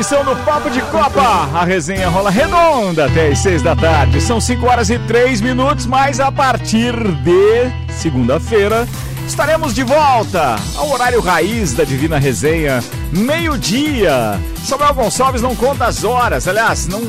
edição do Papo de Copa. A resenha rola redonda até as seis da tarde. São 5 horas e 3 minutos, mas a partir de segunda-feira estaremos de volta ao horário raiz da Divina Resenha, meio-dia. Samuel Gonçalves não conta as horas, aliás, não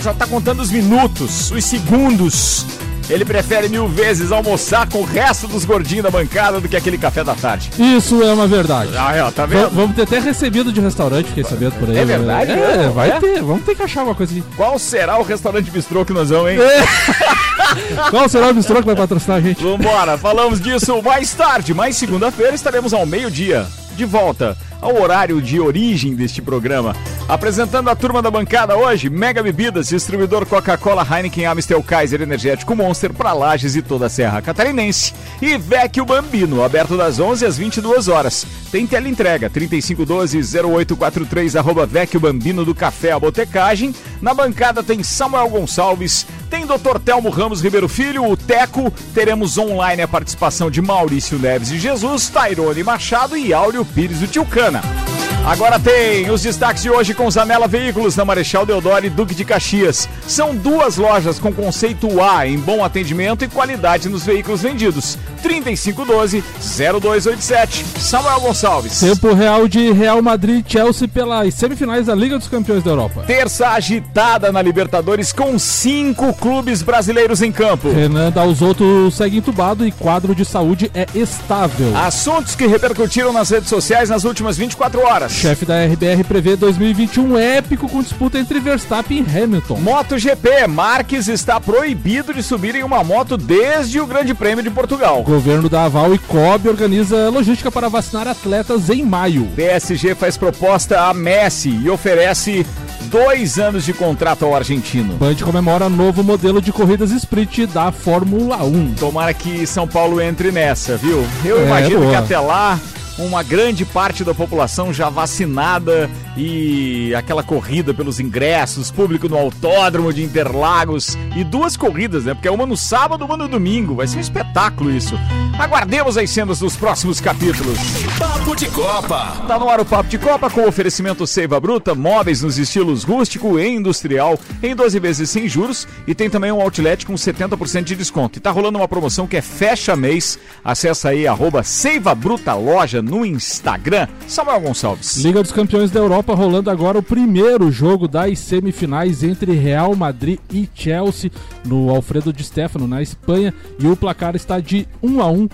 só está contando os minutos, os segundos ele prefere mil vezes almoçar com o resto dos gordinhos da bancada do que aquele café da tarde. Isso é uma verdade. Ah, é, tá vendo? V vamos ter até recebido de restaurante, fiquei sabendo por aí. É verdade? É, é vai é? ter. Vamos ter que achar uma coisa aqui. Qual será o restaurante bistrô que nós vamos, hein? É. Qual será o bistrô que vai patrocinar a gente? Vambora, falamos disso mais tarde, mas segunda-feira estaremos ao meio-dia, de volta ao horário de origem deste programa. Apresentando a turma da bancada hoje, Mega Bebidas, distribuidor Coca-Cola, Heineken, Amstel, Kaiser, Energético Monster para Lages e toda a Serra Catarinense. E Vecchio Bambino, aberto das 11 às 22 horas. Tem teleentrega 3512-0843, arroba Vecchio Bambino do Café a Botecagem. Na bancada tem Samuel Gonçalves, tem Dr. Telmo Ramos Ribeiro Filho, o Teco. Teremos online a participação de Maurício Neves e Jesus, Tairone Machado e Áureo Pires do Santana. Agora tem os destaques de hoje com Zanela Veículos na Marechal Deodoro e Duque de Caxias. São duas lojas com conceito A em bom atendimento e qualidade nos veículos vendidos. 3512-0287. Samuel Gonçalves. Tempo real de Real Madrid e Chelsea pelas semifinais da Liga dos Campeões da Europa. Terça agitada na Libertadores com cinco clubes brasileiros em campo. Renan Dalzotto segue entubado e quadro de saúde é estável. Assuntos que repercutiram nas redes sociais nas últimas 24 horas. Chefe da RBR prevê 2021 épico com disputa entre Verstappen e Hamilton. MotoGP, Marques está proibido de subir em uma moto desde o Grande Prêmio de Portugal. Governo da Aval e COB organiza logística para vacinar atletas em maio. PSG faz proposta a Messi e oferece dois anos de contrato ao argentino. Band comemora novo modelo de corridas sprint da Fórmula 1. Tomara que São Paulo entre nessa, viu? Eu É, imagino boa. que até lá uma grande parte da população já vacinada e aquela corrida pelos ingressos, público no autódromo de Interlagos e duas corridas, né? Porque é uma no sábado, uma no domingo. Vai ser um espetáculo isso. Aguardemos as cenas dos próximos capítulos. Papo de Copa. Tá no ar o Papo de Copa com oferecimento Seiva Bruta, móveis nos estilos rústico e industrial em 12 vezes sem juros e tem também um outlet com 70% de desconto. E tá rolando uma promoção que é fecha mês. Acesse aí arroba Seiva Bruta Loja no Instagram. Samuel Gonçalves. Liga dos Campeões da Europa rolando agora o primeiro jogo das semifinais entre Real Madrid e Chelsea no Alfredo Di Stefano na Espanha e o placar está de 1 a 1,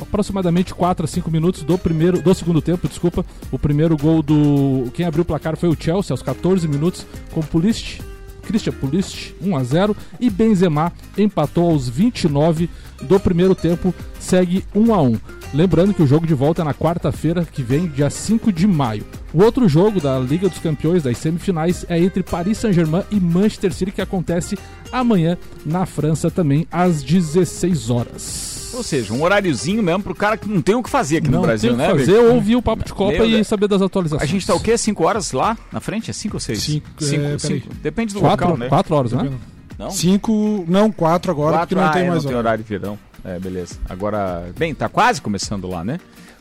aproximadamente 4 a 5 minutos do primeiro do segundo tempo, desculpa. O primeiro gol do quem abriu o placar foi o Chelsea aos 14 minutos com Pulisic Christian Pulisic 1 a 0 e Benzema empatou aos 29 do primeiro tempo, segue 1 a 1. Lembrando que o jogo de volta é na quarta-feira que vem, dia 5 de maio. O outro jogo da Liga dos Campeões das semifinais é entre Paris Saint-Germain e Manchester City que acontece amanhã na França também às 16 horas. Ou seja, um horáriozinho mesmo pro cara que não tem o que fazer aqui Não no Brasil, tem o que né? fazer amigo? ou ouvir o papo de Copa Meu e Deus. saber das atualizações. A gente tá o quê? 5 horas lá na frente? É 5 ou 6? Cinco, é, peraí. cinco. Depende do Quatro, local, né? quatro horas, né? Não? Cinco, não, quatro agora, Quatro, porque não ah, tem é, mais não tem hora. horário de verão. É, beleza. Agora, bem, tá quase começando lá, né?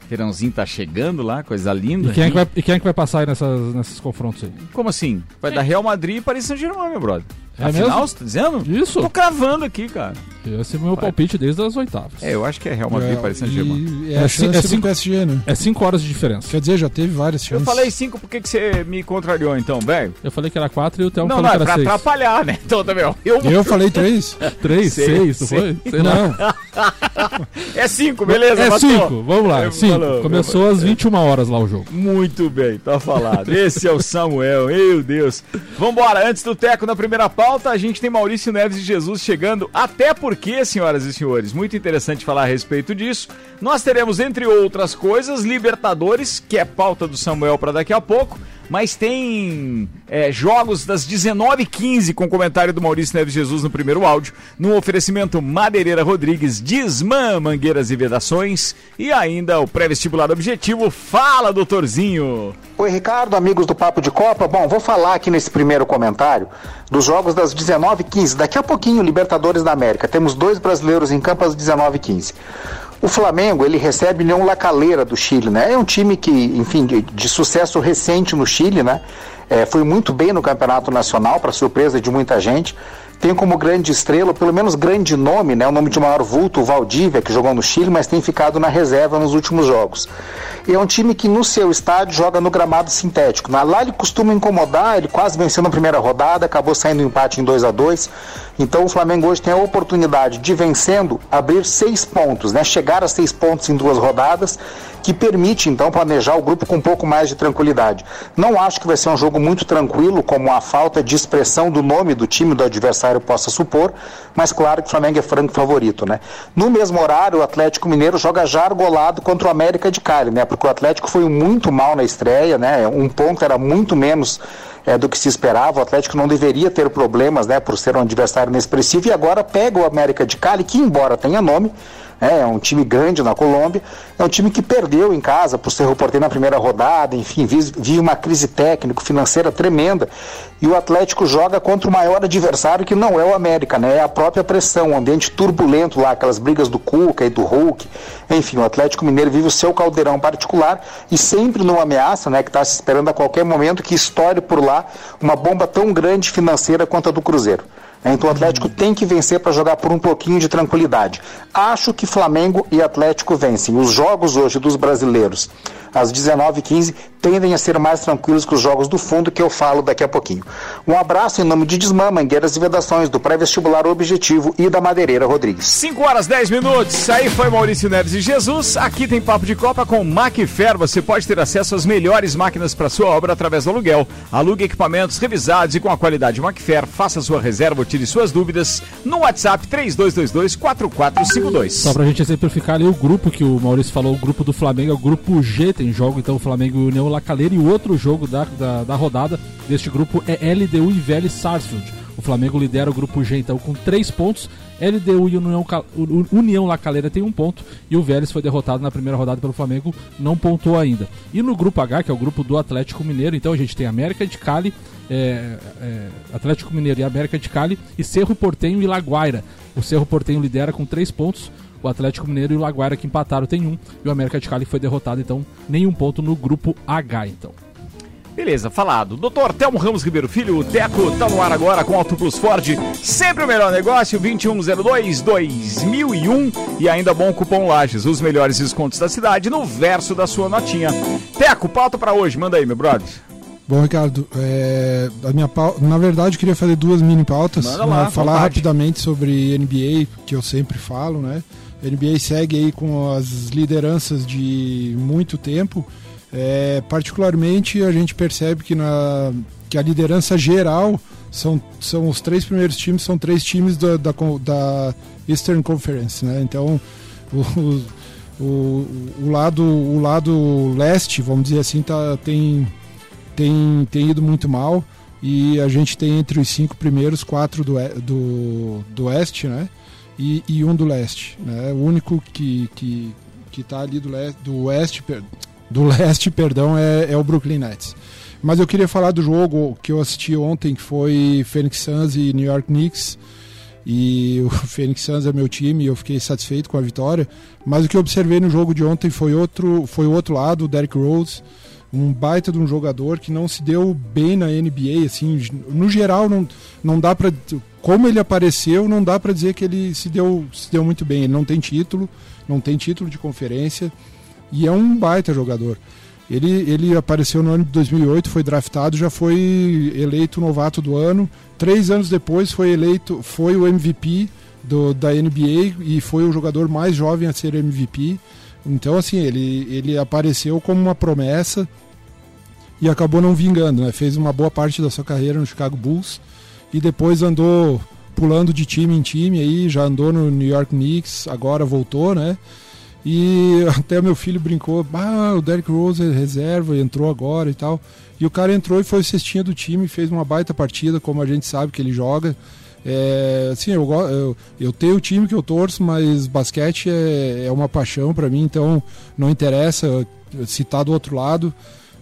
Verãozinho tá chegando lá, coisa linda. E quem, é que vai, e quem é que vai passar aí nessas, nesses confrontos aí? Como assim? Vai dar Real Madrid e Paris Saint-Germain, meu brother. É Afinal, mesmo? você tá dizendo? Isso. Tô cravando aqui, cara. Esse é o meu palpite desde as oitavas. É, eu acho que é Real Madrid e Paris Saint-Germain. é a É chance cin- é cinco- PSG, né? É 5 horas de diferença. Quer dizer, já teve várias Eu chances. falei 5, por que, você me contrariou então, velho? Eu falei que era 4 e o Não, falou não, é que pra era 6. atrapalhar, né? Então, também, ó. Eu... Eu falei três? 3, Seis, 6, não foi? Sei. Não, É 5, beleza? É matou. 5, vamos lá. É, 5. falou, Começou às 21 horas lá o jogo. Muito bem, tá falado. Esse é o Samuel, meu Deus. Vambora, antes do Teco na primeira pauta, a gente tem Maurício Neves e Jesus chegando. Até porque, senhoras e senhores, muito interessante falar a respeito disso. Nós teremos, entre outras coisas, Libertadores, que é pauta do Samuel para daqui a pouco. Mas tem é, jogos das 19h15 com comentário do Maurício Neves Jesus no primeiro áudio, no oferecimento Madeireira Rodrigues, Desmã, Mangueiras e Vedações e ainda o pré-vestibular objetivo. Fala, doutorzinho! Oi, Ricardo, amigos do Papo de Copa. Bom, vou falar aqui nesse primeiro comentário dos jogos das 19h15. Daqui a pouquinho, Libertadores da América. Temos dois brasileiros em campo às 19h15. O Flamengo, ele recebe União La Calera do Chile, né? É um time que, enfim, de, de sucesso recente no Chile, né? É, foi muito bem no Campeonato Nacional, para surpresa de muita gente tem como grande estrela, pelo menos grande nome, né, o nome de maior vulto, o Valdívia, que jogou no Chile, mas tem ficado na reserva nos últimos jogos. E é um time que no seu estádio joga no gramado sintético. Lá ele costuma incomodar, ele quase venceu na primeira rodada, acabou saindo um empate em 2 a 2 Então o Flamengo hoje tem a oportunidade de vencendo abrir seis pontos, né, chegar a seis pontos em duas rodadas que permite então planejar o grupo com um pouco mais de tranquilidade. Não acho que vai ser um jogo muito tranquilo, como a falta de expressão do nome do time do adversário possa supor, mas claro que o Flamengo é franco favorito, né? No mesmo horário, o Atlético Mineiro joga já argolado contra o América de Cali, né? Porque o Atlético foi muito mal na estreia, né? Um ponto era muito menos é, do que se esperava. O Atlético não deveria ter problemas, né? Por ser um adversário inexpressivo e agora pega o América de Cali, que embora tenha nome, é, é um time grande na Colômbia, é um time que perdeu em casa por ser reporteiro na primeira rodada, enfim, vive uma crise técnico-financeira tremenda. E o Atlético joga contra o maior adversário, que não é o América, né? É a própria pressão, um ambiente turbulento lá, aquelas brigas do Cuca e do Hulk. Enfim, o Atlético Mineiro vive o seu caldeirão particular e sempre numa ameaça, né? Que está se esperando a qualquer momento que estoure por lá uma bomba tão grande financeira quanto a do Cruzeiro. Então o Atlético tem que vencer para jogar por um pouquinho de tranquilidade. Acho que Flamengo e Atlético vencem. Os jogos hoje dos brasileiros às 19h15, tendem a ser mais tranquilos que os jogos do fundo, que eu falo daqui a pouquinho. Um abraço em nome de Desmã, Mangueiras e Vedações, do Pré-Vestibular Objetivo e da Madeireira Rodrigues. 5 horas 10 minutos, aí foi Maurício Neves e Jesus. Aqui tem Papo de Copa com Macfer. Você pode ter acesso às melhores máquinas para sua obra através do aluguel. Alugue equipamentos revisados e com a qualidade Macfer. Faça sua reserva ou tire suas dúvidas no WhatsApp 3222 4452. Só pra gente exemplificar ali o grupo que o Maurício falou, o grupo do Flamengo é o grupo G, tem jogo então Flamengo e União La Calera e o outro jogo da, da, da rodada deste grupo é LDU e Vélez Sarsfield. O Flamengo lidera o grupo G então com três pontos. LDU e União, União La Calera tem um ponto e o Vélez foi derrotado na primeira rodada pelo Flamengo, não pontuou ainda. E no grupo H, que é o grupo do Atlético Mineiro, então a gente tem América de Cali, é, é, Atlético Mineiro e América de Cali e Cerro Portenho e Laguaira. O Cerro Portenho lidera com três pontos o Atlético Mineiro e o Laguaira que empataram tem um. E o América de Cali foi derrotado, então nenhum ponto no grupo H, então. Beleza, falado. Doutor Telmo Ramos Ribeiro Filho, o Teco tá no ar agora com Auto Plus Ford. Sempre o melhor negócio, 2102-2001. E ainda bom cupom Lages, os melhores descontos da cidade no verso da sua notinha. Teco, pauta para hoje, manda aí, meu brother. Bom, Ricardo, é, a minha pauta, na verdade eu queria fazer duas mini pautas. Manda lá, né, falar vontade. rapidamente sobre NBA, que eu sempre falo, né? A NBA segue aí com as lideranças de muito tempo. É, particularmente a gente percebe que, na, que a liderança geral são, são os três primeiros times, são três times da, da, da Eastern Conference, né? Então o, o, o, lado, o lado leste, vamos dizer assim, tá, tem, tem, tem ido muito mal e a gente tem entre os cinco primeiros quatro do, do, do oeste, né? E, e um do leste. Né? O único que que que está ali do leste, do oeste, do leste, perdão, é, é o Brooklyn Nets. Mas eu queria falar do jogo que eu assisti ontem, que foi Phoenix Suns e New York Knicks. E o Phoenix Suns é meu time e eu fiquei satisfeito com a vitória. Mas o que eu observei no jogo de ontem foi outro, foi o outro lado, o Derrick Rose, um baita de um jogador que não se deu bem na NBA, assim, no geral não, não dá para como ele apareceu, não dá para dizer que ele se deu, se deu muito bem. Ele não tem título, não tem título de conferência e é um baita jogador. Ele, ele apareceu no ano de 2008, foi draftado, já foi eleito novato do ano. Três anos depois foi eleito, foi o MVP do, da NBA e foi o jogador mais jovem a ser MVP. Então, assim, ele, ele apareceu como uma promessa e acabou não vingando, né? Fez uma boa parte da sua carreira no Chicago Bulls e depois andou pulando de time em time aí, já andou no New York Knicks, agora voltou, né? E até meu filho brincou, ah, o Derrick Rose é reserva, entrou agora e tal. E o cara entrou e foi cestinha do time, fez uma baita partida, como a gente sabe que ele joga. É, assim, eu, eu, eu tenho o time que eu torço, mas basquete é, é uma paixão para mim, então não interessa se tá do outro lado.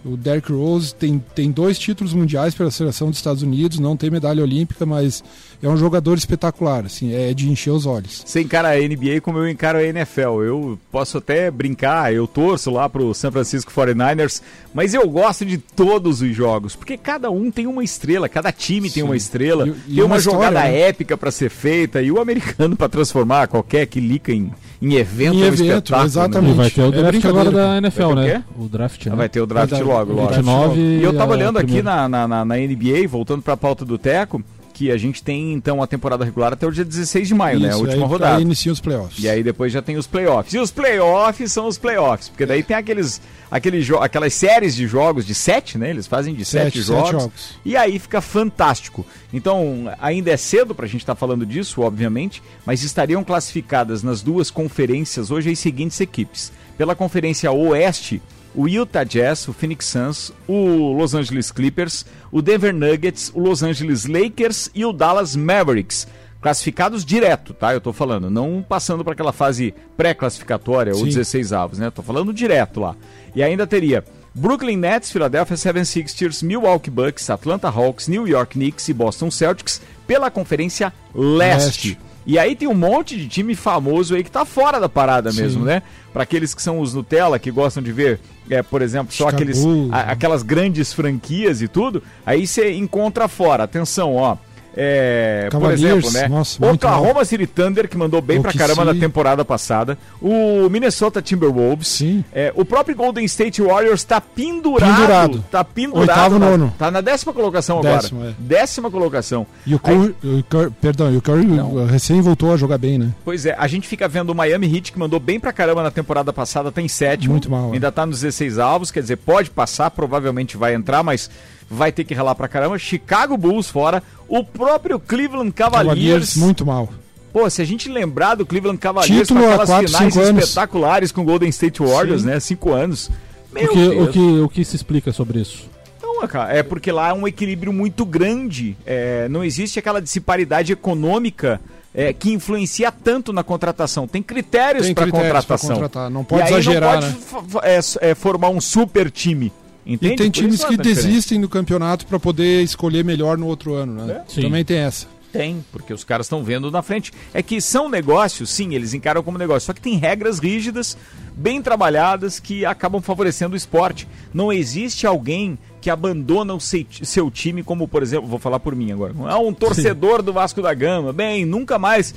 O Derrick Rose tem, tem dois títulos mundiais pela seleção dos Estados Unidos, não tem medalha olímpica, mas é um jogador espetacular, assim, é de encher os olhos. Você encara a NBA como eu encaro a NFL. Eu posso até brincar, eu torço lá pro San Francisco 49ers, mas eu gosto de todos os jogos, porque cada um tem uma estrela, cada time tem Sim. uma estrela, E- e tem uma, uma história, jogada né? épica para ser feita e o americano para transformar qualquer que lica em, em evento, Em é um evento, espetáculo, né? E exatamente. vai ter o É draft agora da. NFL, né? O draft, né? Ah, Vai ter o draft dar- logo, logo. draft 29 E eu tava é olhando aqui na, na, na- na NBA, voltando pra pauta do Teco, que a gente tem então a temporada regular até o dia 16 de maio, né? A Isso, última aí, rodada. Aí inicia os playoffs. E aí depois já tem os playoffs. E os playoffs são os playoffs, porque daí tem aqueles, aqueles aquelas séries de jogos de sete, né? Eles fazem de sete, Sete, sete jogos, jogos. E aí fica fantástico. Então, ainda é cedo pra gente estar falando disso, obviamente, mas estariam classificadas nas duas conferências hoje as seguintes equipes. Pela Conferência Oeste, o Utah Jazz, o Phoenix Suns, o Los Angeles Clippers, o Denver Nuggets, o Los Angeles Lakers e o Dallas Mavericks. Classificados direto, tá? Eu tô falando, não passando para aquela fase pré-classificatória ou Sim. 16 avos, né? Tô falando direto lá. E ainda teria Brooklyn Nets, Philadelphia 76ers, Milwaukee Bucks, Atlanta Hawks, New York Knicks e Boston Celtics pela Conferência Leste. Leste. E aí tem um monte de time famoso aí que tá fora da parada Sim. mesmo, né? Para aqueles que são os Nutella, que gostam de ver, é, por exemplo, só Chicago aqueles, a- aquelas grandes franquias e tudo, aí você encontra fora. Atenção, ó. É, por exemplo, né? nossa, Oklahoma City Thunder, que mandou bem pra OKC. caramba na temporada passada. O Minnesota Timberwolves. Sim. É, o próprio Golden State Warriors tá pendurado. Pendurado. Tá pendurado. Oitavo, na- nono. Tá na décima colocação Décimo, agora. é. Décima colocação. E o Curry, o Curry- perdão, e o Curry Não. recém voltou a jogar bem, né? Pois é, a gente fica vendo o Miami Heat, que mandou bem pra caramba na temporada passada, tá em sétimo. Muito mal, é. Ainda tá nos 16 alvos, quer dizer, pode passar, provavelmente vai entrar, mas vai ter que ralar pra caramba. Chicago Bulls fora. O próprio Cleveland Cavaliers. Cavaliers muito mal. Pô, se a gente lembrar do Cleveland Cavaliers Título com aquelas quatro, finais cinco anos. espetaculares com o Golden State Warriors, Sim. né? Cinco anos. Meu O que, Deus. o, que, o que se explica sobre isso? Não, cara, é porque lá é um equilíbrio muito grande. É, não existe aquela disparidade econômica é, que influencia tanto na contratação. Tem critérios para critérios pra contratação. contratar, não pode e aí exagerar, não pode né? é, é, formar um super time. Entende? E tem Por times que é desistem do campeonato para poder escolher melhor no outro ano, né? Sim. Também tem essa. Tem, porque os caras estão vendo na frente. É que são negócios, sim, eles encaram como negócio. Só que tem regras rígidas, bem trabalhadas, que acabam favorecendo o esporte. Não existe alguém que abandona o seu, time, como, por exemplo, vou falar por mim agora. Ah, um torcedor do Vasco da Gama. Bem, nunca mais.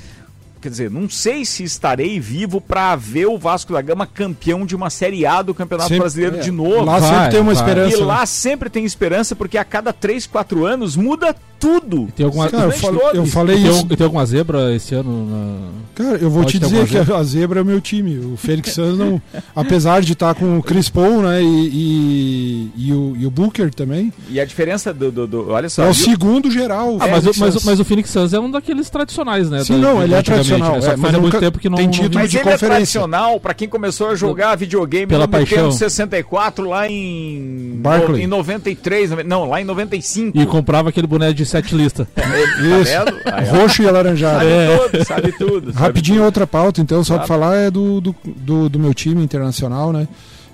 Quer dizer, não sei se estarei vivo para ver o Vasco da Gama campeão de uma Série A do Campeonato Sempre- Brasileiro é, de novo. Lá Vai, sempre tem uma vai. esperança. E né? lá sempre tem esperança, porque a cada 3, 4 anos muda tudo. Tem alguma, Cara, eu, falo- eu falei tem, isso. um- tem alguma zebra esse ano? Na... Cara, eu vou Pode te dizer que a zebra é o meu time. O Félix Santos não. apesar de estar com o Chris Paul, né? E, e, e o, e o Booker também. E a diferença do. do, do- olha só. É o e segundo geral. Ah, mas, o, mas, mas o Phoenix Suns é um daqueles tradicionais, né? Sim, da- não, ele é antigamente, tradicional, Né? É, mas muito tempo que não. tem título. Mas de ele é conferência. tradicional pra quem começou a jogar videogame Pela no paixão. Nintendo 64 lá em. Barclay. Em 93, nove- não, lá em 95. E comprava aquele boneco de sete listas. Tá Roxo e alaranjado. sabe É. tudo, sabe tudo. sabe Rapidinho, outra pauta, então, só pra falar é do, do, do, do meu time internacional, né?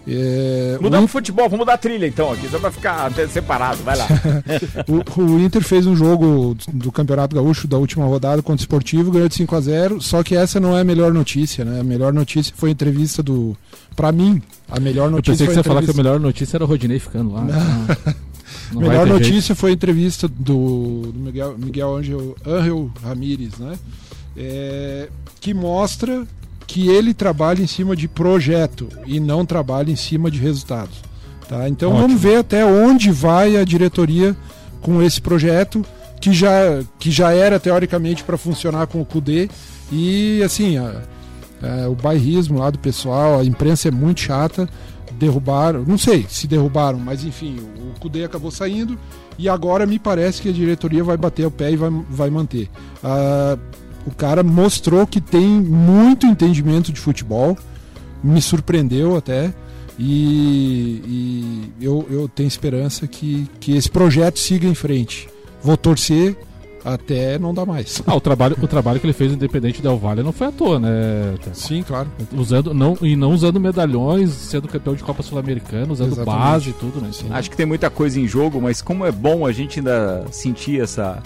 É, Mudar o, pro futebol, vamos mudar a trilha então aqui, só pra ficar separado, vai lá. o, o Inter fez um jogo do Campeonato Gaúcho da última rodada contra o Esportivo, ganhou de 5 a 0 só que essa não é a melhor notícia, né? A melhor notícia foi a entrevista do. Pra mim, a melhor Eu notícia pensei que você ia falar que a melhor notícia era o Rodinei ficando lá. Não, A não melhor notícia jeito. foi a entrevista do, do Miguel, Miguel Angel, Angel Ramírez, né? É, que mostra que ele trabalha em cima de projeto e não trabalha em cima de resultados. Tá? Então Ótimo. vamos ver até onde vai a diretoria com esse projeto que já, que já era teoricamente para funcionar com o CUDE e assim a- a- o bairrismo lá do pessoal, a imprensa é muito chata, derrubaram, não sei se derrubaram, mas enfim, o CUDE acabou saindo e agora me parece que a diretoria vai bater o pé e vai, vai manter. Ah, o cara mostrou que tem muito entendimento de futebol, me surpreendeu até. E, e eu, eu tenho esperança que, que esse projeto siga em frente. Vou torcer até não dá mais. Ah, o trabalho, o trabalho que ele fez no Independente Del Valle não foi à toa, né? Sim, claro. Usando, não, e não usando medalhões, sendo campeão de Copa Sul-Americana, usando Exatamente. base e tudo, né? Acho que tem muita coisa em jogo, mas como é bom a gente ainda sentir essa.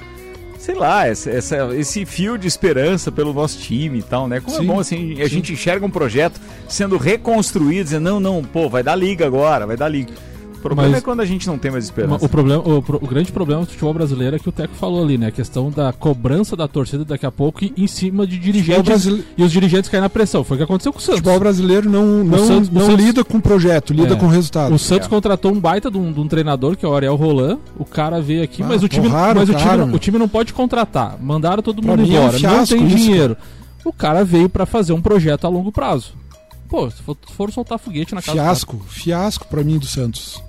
Sei lá, essa, essa- esse fio de esperança pelo nosso time e tal, né? Como é Sim, bom assim, a gente enxerga um projeto sendo reconstruído, dizendo, não, não, pô, vai dar liga agora, vai dar liga. O problema Mas- é quando a gente não tem mais esperança. O, problema, o, o grande problema do futebol brasileiro é que o Teco falou ali, né? A questão da cobrança da torcida daqui a pouco e em cima de dirigentes brasile... e os dirigentes caem na pressão. Foi o que aconteceu com o Santos. futebol brasileiro não, não, Santos- o não Santos- lida com projeto, lida É. com resultado. O Santos É. contratou um baita de um, de um treinador, que é o Ariel Roland. O cara veio aqui, Ah, mas, o time, porraram mas o o, time, não- o time não pode contratar. Mandaram todo Pra mundo mim é um embora. não fiasco tem isso, dinheiro. O cara veio pra fazer um projeto a longo prazo. Pô, se for, for soltar foguete na casa do Fiasco, fiasco pra mim do Santos.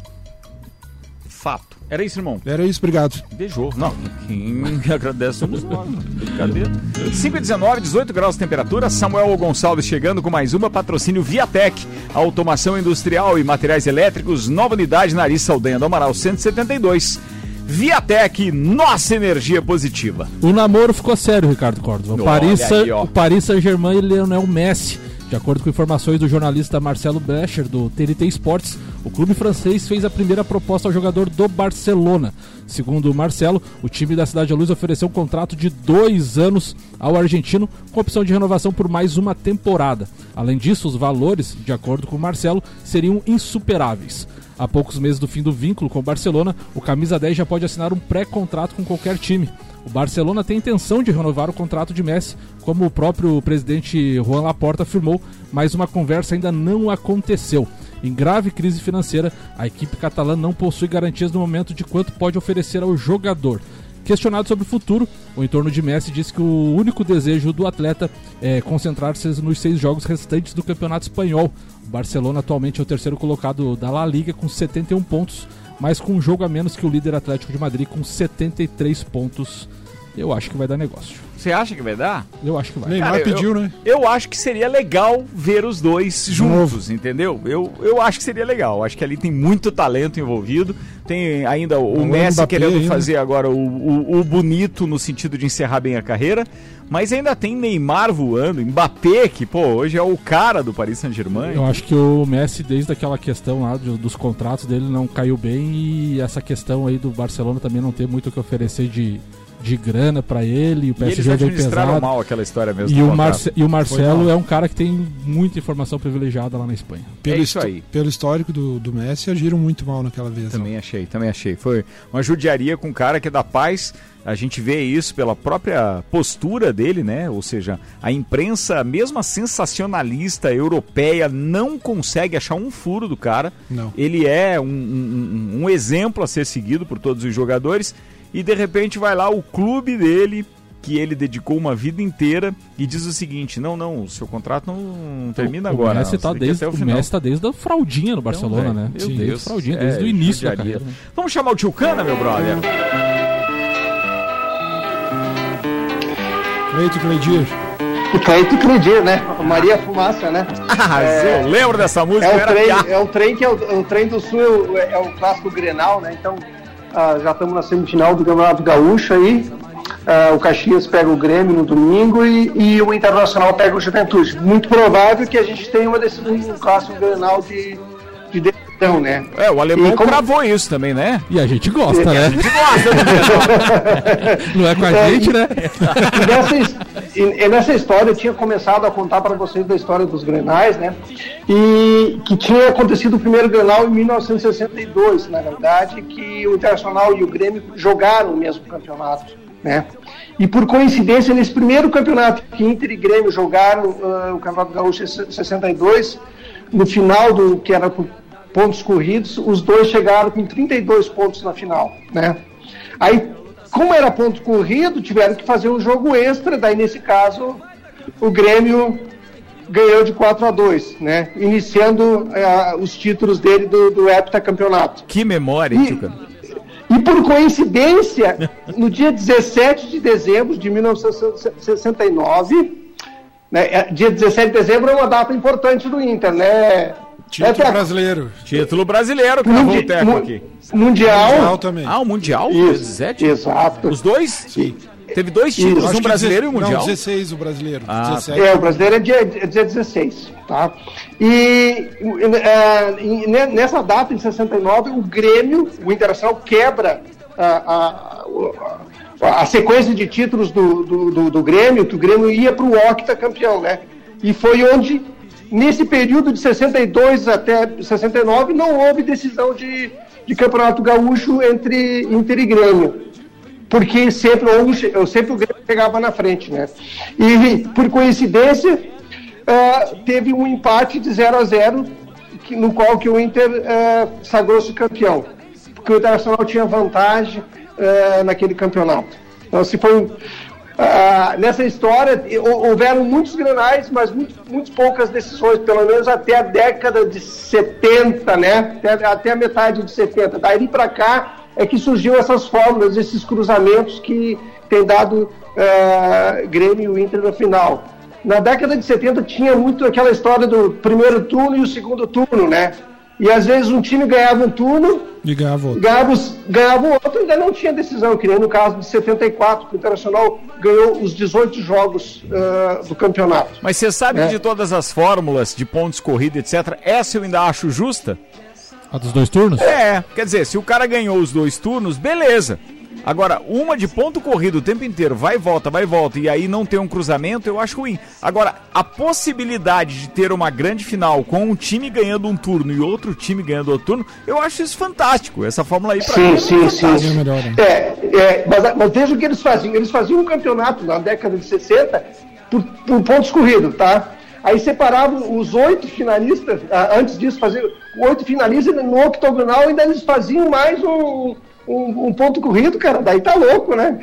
Era isso, irmão. Era isso, obrigado. Beijou. Não, quem agradece somos nós. Brincadeira. 5 e 19, 18 graus de temperatura. Samuel Gonçalves chegando com mais uma. Patrocínio Viatec. Automação industrial e materiais elétricos. Nova unidade Nariz Saldanha do Amaral 172. Viatec, nossa energia positiva. O namoro ficou sério, Ricardo Córdova. O Olha Paris, aí, o Paris Saint-Germain e Lionel Messi. De acordo com informações do jornalista Marcelo Becher, do TNT Sports, o clube francês fez a primeira proposta ao jogador do Barcelona. Segundo o Marcelo, o time da Cidade da Luz ofereceu um contrato de dois anos ao argentino, com opção de renovação por mais uma temporada. Além disso, os valores, de acordo com o Marcelo, seriam insuperáveis. Há poucos meses do fim do vínculo com o Barcelona, o Camisa 10 já pode assinar um pré-contrato com qualquer time. O Barcelona tem intenção de renovar o contrato de Messi, como o próprio presidente Juan Laporta afirmou, mas uma conversa ainda não aconteceu. Em grave crise financeira, a equipe catalã não possui garantias no momento de quanto pode oferecer ao jogador. Questionado sobre o futuro, o entorno de Messi disse que o único desejo do atleta é concentrar-se nos seis jogos restantes do Campeonato Espanhol. O Barcelona atualmente é o terceiro colocado da La Liga com 71 pontos, mas com um jogo a menos que o líder Atlético de Madrid com 73 pontos. Eu acho que vai dar negócio. Você acha que vai dar? Eu acho que vai. Neymar Cara, eu- pediu, né? Eu acho que seria legal ver os dois novo. juntos, entendeu? Eu, eu acho que seria legal. Acho que ali tem muito talento envolvido. Tem ainda o Falando Messi Mbappé querendo ainda. fazer agora o, o- o bonito no sentido de encerrar bem a carreira. Mas ainda tem Neymar voando, Mbappé, que, pô, hoje é o cara do Paris Saint-Germain. Eu acho que o Messi, desde aquela questão lá do- dos contratos dele, não caiu bem e essa questão aí do Barcelona também não ter muito o que oferecer de, de grana pra ele. E o E eles PSG veio administraram pesado. mal aquela história mesmo. E o. Marce- e o Marcelo é um cara que tem muita informação privilegiada lá na Espanha. Pelo, É isso aí. pelo histórico do, do Messi, agiram muito mal naquela vez. Também achei, também achei. Foi uma judiaria com um cara que é da paz. A gente vê isso pela própria postura dele, né? Ou seja, a imprensa, mesmo a sensacionalista europeia, não consegue achar um furo do cara. Não. Ele é um- um- um exemplo a ser seguido por todos os jogadores. E de repente vai lá o clube dele, que ele dedicou uma vida inteira, e diz o seguinte: não, não, o seu contrato não termina o agora. Messi tá tem que ir desde, até o final." Messi tá desde a fraldinha no Então, Barcelona, velho, né? meu desde Deus, a fraldinha, é, desde o início da judiaria. carreira. né? Vamos chamar o tio Cana, meu brother. Cleito Cleidir. O Cleito Cledir, né? Maria Fumaça, né? Ah, eu lembro dessa música. É o era trem, é o trem que é o, o trem do Sul, é, é o clássico Grenal, né? Então ah, já estamos na semifinal do Campeonato Gaúcho aí. Ah, o Caxias pega o Grêmio no domingo e, e o Internacional pega o Juventude. Muito provável que a gente tenha uma decisão, um clássico Grenal de, de né? É, o alemão E como- cravou isso também, né? E a gente gosta, né? A gente gosta Grenal. Não é com a É, gente, e- né? E nessa, e- e nessa história eu tinha começado a contar para vocês da história dos Grenais, né? E que tinha acontecido o primeiro Grenal em 1962, na verdade, que o Internacional e o Grêmio jogaram o mesmo campeonato, né? E por coincidência, nesse primeiro campeonato que Inter e Grêmio jogaram ah, o Campeonato Gaúcho em 62, no final do que era pontos corridos, os dois chegaram com 32 pontos na final, né? Aí, como era ponto corrido, tiveram que fazer um jogo extra, daí nesse caso o Grêmio ganhou de 4 a 2, né? Iniciando eh, os títulos dele do, do heptacampeonato. Que memória, E-. E por coincidência, no dia 17 de dezembro de 1969, né, é, dia 17 de dezembro é uma data importante do Inter, né? Título É, Teco? brasileiro. Título brasileiro, cravou Mundi- o teco aqui. Mundial. Mundial também. Ah, o Mundial? Isso, 17? exato. Os dois? Sim. Teve dois títulos, Acho um que brasileiro e um mundial. Não, 16 o brasileiro. Ah, 17. É, o brasileiro é dia, é dia 16, tá? E é, ne- nessa data, em 69, o Grêmio, o Internacional, quebra a, a, a- a sequência de títulos do, do, do- do Grêmio, que o Grêmio ia para o octa campeão, né? E foi onde, nesse período de 62 até 69, não houve decisão de, de campeonato gaúcho entre Inter e Grêmio porque sempre, sempre o Grêmio pegava na frente, né? E por coincidência ah, teve um empate de 0 a 0 que- no qual que o Inter ah, sagrou-se campeão, porque o Internacional tinha vantagem ah, naquele campeonato. Então, se foi ah, nessa história hou- houveram muitos granais, mas muito, muito poucas decisões, pelo menos até a década de 70, né? Até, até a metade de 70. Daí para cá é que surgiu essas fórmulas, esses cruzamentos que tem dado eh, Grêmio e Inter no final. Na década de 70 tinha muito aquela história do primeiro turno e o segundo turno, né? E às vezes um time ganhava um turno, E ganhava outro. ganhava, ganhava o outro e ainda não tinha decisão, que nem no caso de 74, que o Internacional ganhou os 18 jogos ah, do campeonato. Mas você sabe É. que de todas as fórmulas de pontos corrida, etc., essa eu ainda acho justa? A dos dois turnos? É, quer dizer, se o cara ganhou os dois turnos, beleza. Agora, uma de ponto corrido o tempo inteiro, vai e volta, vai e volta, e aí não tem um cruzamento, eu acho ruim. Agora, a possibilidade de ter uma grande final com um time ganhando um turno e outro time ganhando outro turno, eu acho isso fantástico. Essa fórmula aí pra Sim, mim é sim, sim. É melhor, né? É, é, mas, mas veja o que eles faziam. Eles faziam um campeonato na década de 60 por, por pontos corridos, tá? Aí separavam os oito finalistas, ah, antes disso faziam oito finalistas no octogonal, ainda eles faziam mais um, um, um ponto corrido, cara. Daí tá louco, né?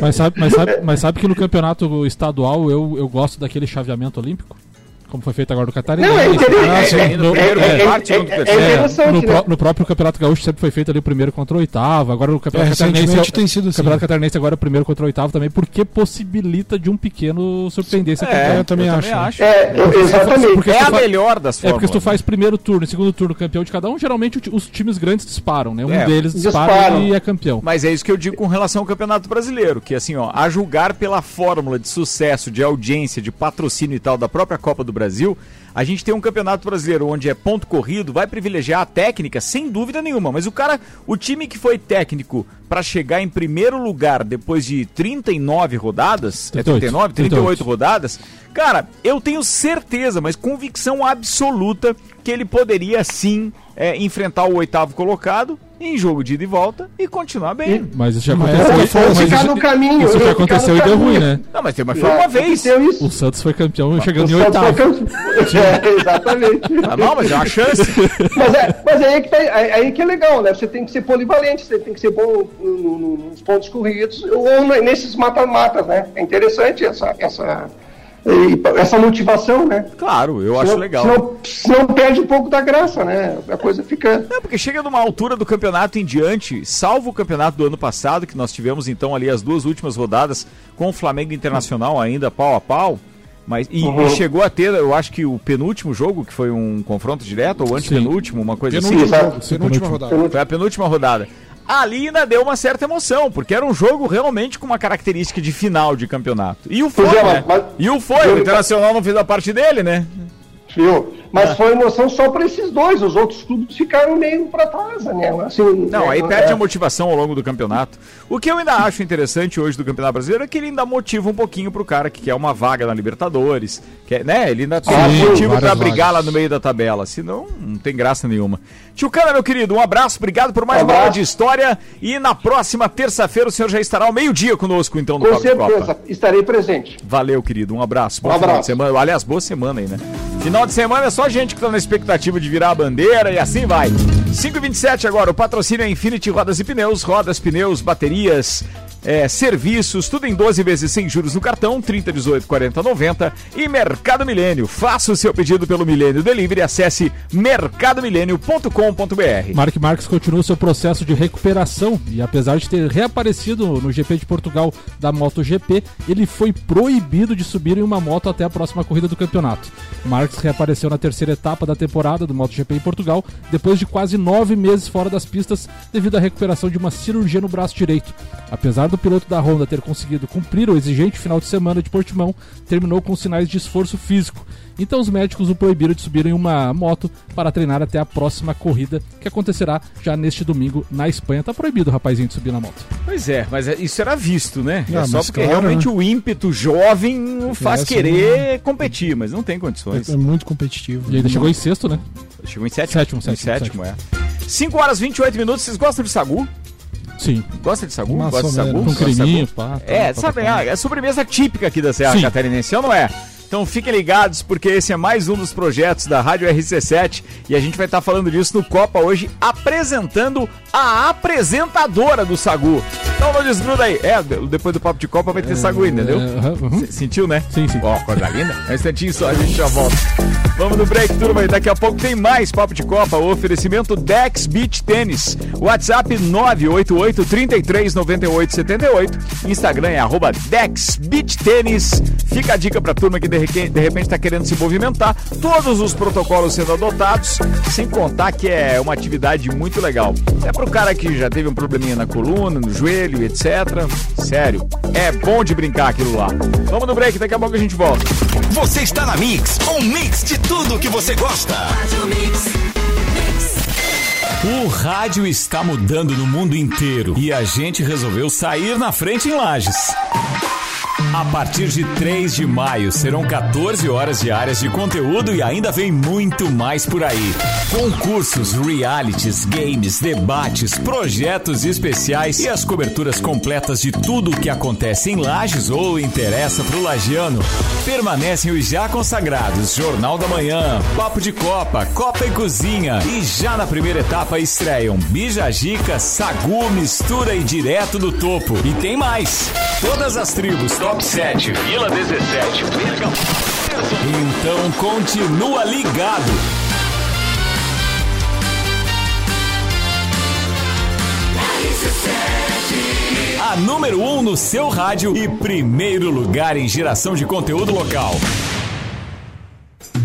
Mas sabe, mas, sabe, mas sabe que no campeonato estadual eu, eu gosto daquele chaveamento olímpico? Como foi feito agora no Catarinense. Não, é é, no- é, é, é é, né? no próprio Campeonato Gaúcho sempre foi feito ali o primeiro contra o oitavo. Agora o Campeonato É, Catarinense. recentemente é o- tem sido o assim. Campeonato Catarinense agora é o primeiro contra o oitavo também, porque possibilita de um pequeno surpreender ser campeão. eu também acho. É, eu- exatamente. Porque É a fa- melhor das É fórmulas. porque se tu faz primeiro turno e segundo turno campeão de cada um, geralmente os times grandes disparam, né? Um É, deles dispara disparam. e é campeão. Mas é isso que eu digo com relação ao Campeonato Brasileiro, que assim, ó, a julgar pela fórmula de sucesso, de audiência, de patrocínio e tal da própria Copa do Brasil, a gente tem um Campeonato Brasileiro onde é ponto corrido, vai privilegiar a técnica, sem dúvida nenhuma, mas o cara, o time que foi técnico pra chegar em primeiro lugar depois de 39 rodadas, é 38, 39, 38 38. rodadas, cara, eu tenho certeza, mas convicção absoluta que ele poderia sim é, enfrentar o oitavo colocado em jogo de ida e volta e continuar bem. Mas isso já Mas aconteceu. é, foi mas ficar isso- no caminho, Isso já aconteceu e deu caminho. ruim, né? Não, mas, tem- mas foi uma vez. Isso. O Santos foi campeão chegando em O Santos foi oitavo. É, exatamente. Ah, não, mas é uma chance. Mas, é, mas aí, que tá, aí, que é legal, né? Você tem que ser polivalente, você tem que ser bom no- no- no- nos pontos corridos ou ne- nesses mata-matas, né? É interessante essa, essa, essa motivação, né? Claro, eu acho Senão- legal. Senão, senão perde um pouco da graça, né? A coisa fica. É, porque chega numa altura do campeonato em diante, salvo o campeonato do ano passado, que nós tivemos então ali as duas últimas rodadas com o Flamengo Internacional ainda pau a pau. Mas, e, Uhum. e chegou a ter, eu acho que o penúltimo jogo, que foi um confronto direto, ou antepenúltimo, uma coisa assim. Penúltimo Exato. jogo, penúltima rodada. Foi a penúltima rodada. Ali ainda deu uma certa emoção, porque era um jogo realmente com uma característica de final de campeonato. E o foi, é, né? mas- E o foi, o Internacional não fez a parte dele, né? Viu? Mas É. foi emoção só para esses dois, os outros clubes ficaram meio para trás, né? Assim, Não, é, aí perde é. a motivação ao longo do campeonato. O que eu ainda acho interessante hoje do Campeonato Brasileiro é que ele ainda motiva um pouquinho pro cara que quer uma vaga na Libertadores, que é, né? Ele ainda tem Sim, um motivo pra brigar vagas. lá no meio da tabela, senão não tem graça nenhuma. Tio Cana, meu querido, um abraço, obrigado por mais Um uma abraço. de história e na próxima terça-feira o senhor já estará ao meio-dia conosco então no Com Papo de Copa. certeza, estarei presente. Valeu, querido. Um abraço. Bom Um final de abraço. semana. Aliás, boa semana aí, né? Final de semana é só gente que tá na expectativa de virar a bandeira e assim vai. 5h27 agora. O patrocínio é Infinity Rodas e Pneus. Rodas, pneus, baterias, é, serviços, tudo em 12 vezes sem juros no cartão, 30, 18, 40, 90. E Mercado Milênio. Faça o seu pedido pelo Milênio Delivery. Acesse mercadomilênio.com.br. Mark Marques continua seu processo de recuperação e apesar de ter reaparecido no GP de Portugal da MotoGP, ele foi proibido de subir em uma moto até a próxima corrida do campeonato. Marques reapareceu na terceira etapa da temporada do MotoGP em Portugal, depois de quase nove meses fora das pistas devido à recuperação de uma cirurgia no braço direito. Apesar do do piloto da Honda ter conseguido cumprir o exigente final de semana de Portimão, terminou com sinais de esforço físico. Então os médicos o proibiram de subir em uma moto para treinar até a próxima corrida, que acontecerá já neste domingo na Espanha. Tá proibido o rapazinho de subir na moto. Pois é, mas é- isso era visto, né? Ah, é só mas porque claro, realmente né? o ímpeto jovem o faz É, querer competir, mas não tem condições. É muito competitivo. E ainda chegou em sexto, né? Chegou em sétimo. Sétimo, Em sétimo, sétimo, é. 5 horas e 28 minutos. Vocês gostam de sagu? Sim. Gosta de sagu? Gosta de ou sagu? Com Gosta de creminho, pá. tá, É, tá, sabe, tá, é a sobremesa típica aqui da Serra. Catarinense, não é? Então fiquem ligados, porque esse é mais um dos projetos da Rádio RC7 e a gente vai estar falando disso no Copa hoje, apresentando a apresentadora do Sagu. Então não desgruda aí. É, de- depois do Papo de Copa vai ter Sagu, entendeu? É, uhum. Sentiu, né? Sim, sim. Ó, coisa linda. Um instantinho só, a gente já volta. Vamos no break, turma, e daqui a pouco tem mais Papo de Copa. O oferecimento Dex Beach Tênis. WhatsApp 988 33 98 78. Instagram é arroba Dex Beach Tênis. Fica a dica pra turma que de de repente tá querendo se movimentar. Todos os protocolos sendo adotados, sem contar que é uma atividade muito legal. É pro cara que já teve um probleminha na coluna, no joelho, etc. Sério, é bom de brincar aquilo lá. Vamos no break, daqui a pouco a gente volta. Você está na Mix, um mix de tudo que você gosta. O rádio está mudando no mundo inteiro e a gente resolveu sair na frente em Lages. A partir de 3 de maio serão 14 horas diárias de conteúdo e ainda vem muito mais por aí. Concursos, realities, games, debates, projetos especiais e as coberturas completas de tudo o que acontece em Lages ou interessa pro lagiano. Permanecem os já consagrados Jornal da Manhã, Papo de Copa, Copa e Cozinha e já na primeira etapa estreiam Bijagica, Sagu, Mistura e Direto do Topo. E tem mais! Todas as tribos Top 7, Vila 17, Bergamo. Então continua ligado! A número 1 um no seu rádio e primeiro lugar em geração de conteúdo local.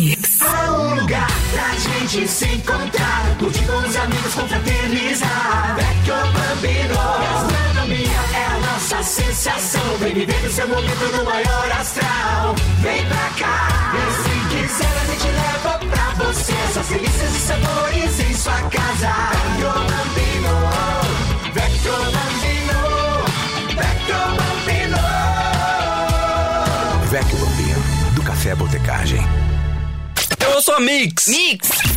Há um lugar pra gente se encontrar, curtir com os amigos, confraternizar. Vecchio Bambino, gastronomia é a nossa sensação. Vem viver o seu momento no maior astral. Vem pra cá, e se quiser a gente leva pra você essas delícias e sabores em sua casa. Vecchio Bambino, Vecchio Bambino, Vecchio Bambino. Vecchio Bambino, do Café Botecagem. Eu sou a Mix. Mix.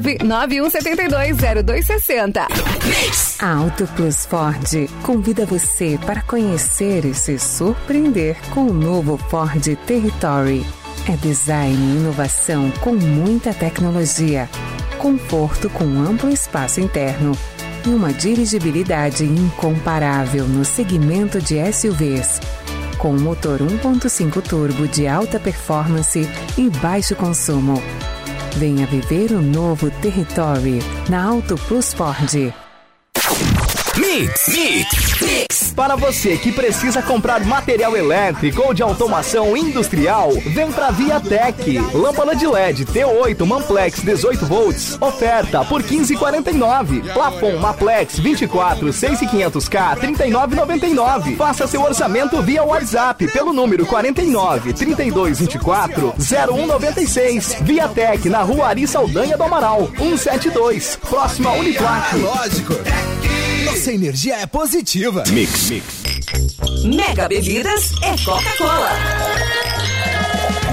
991720260. A Auto Plus Ford convida você para conhecer e se surpreender com o novo Ford Territory. É design e inovação com muita tecnologia, conforto com amplo espaço interno e uma dirigibilidade incomparável no segmento de SUVs. Com motor 1.5 turbo de alta performance e baixo consumo. Venha viver o novo Territory na Auto Plus Ford. Mix, Mix, Mix. Para você que precisa comprar material elétrico ou de automação industrial, vem pra Viatec. Lâmpada de LED T8 Manplex 18 volts, oferta por 15,49. Plafon Maplex 24 6500K 39,99. Faça seu orçamento via WhatsApp pelo número 49 3224 0196. Viatec na Rua Ari Saldanha do Amaral 172, próximo a Uniplac. Lógico. Nossa energia é positiva. Mix, Mix. Mega Bebidas é Coca-Cola.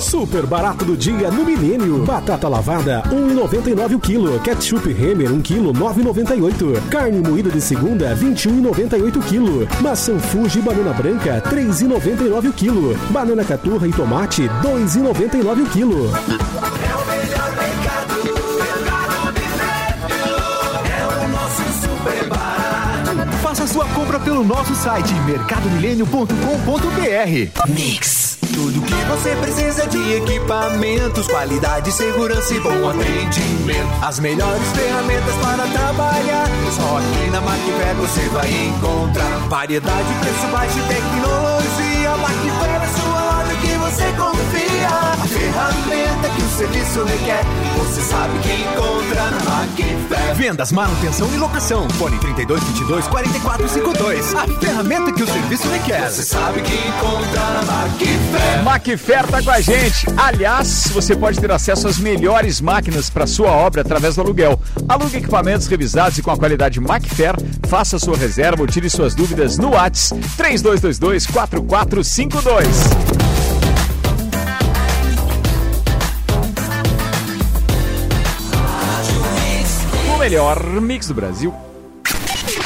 Super barato do dia no Milênio. Batata lavada, 1,99 o quilo. Ketchup Hemer, 1 quilo, 9,98. Carne moída de segunda, 21,98 o quilo. Maçã Fuji banana branca, 3,99 o quilo. Banana caturra e tomate, 2,99 o quilo. É. É. Faça sua compra pelo nosso site mercadomilênio.com.br. Mix. Tudo que você precisa de equipamentos, qualidade, segurança e bom atendimento. As melhores ferramentas para trabalhar. Só aqui na Macfair você vai encontrar variedade, preço baixo e tecnologia. Macfair é sua loja que você confia. A ferramenta que o serviço requer, você sabe que encontra na Macfair. Vendas, manutenção e locação. Fone 3222 4452. A ferramenta que o serviço requer. Você sabe que encontra na Macfair. Macfair tá com a gente. Aliás, você pode ter acesso às melhores máquinas para sua obra através do aluguel. Alugue equipamentos revisados e com a qualidade Macfair. Faça sua reserva ou tire suas dúvidas no Whats 3222 4452. Melhor mix do Brasil.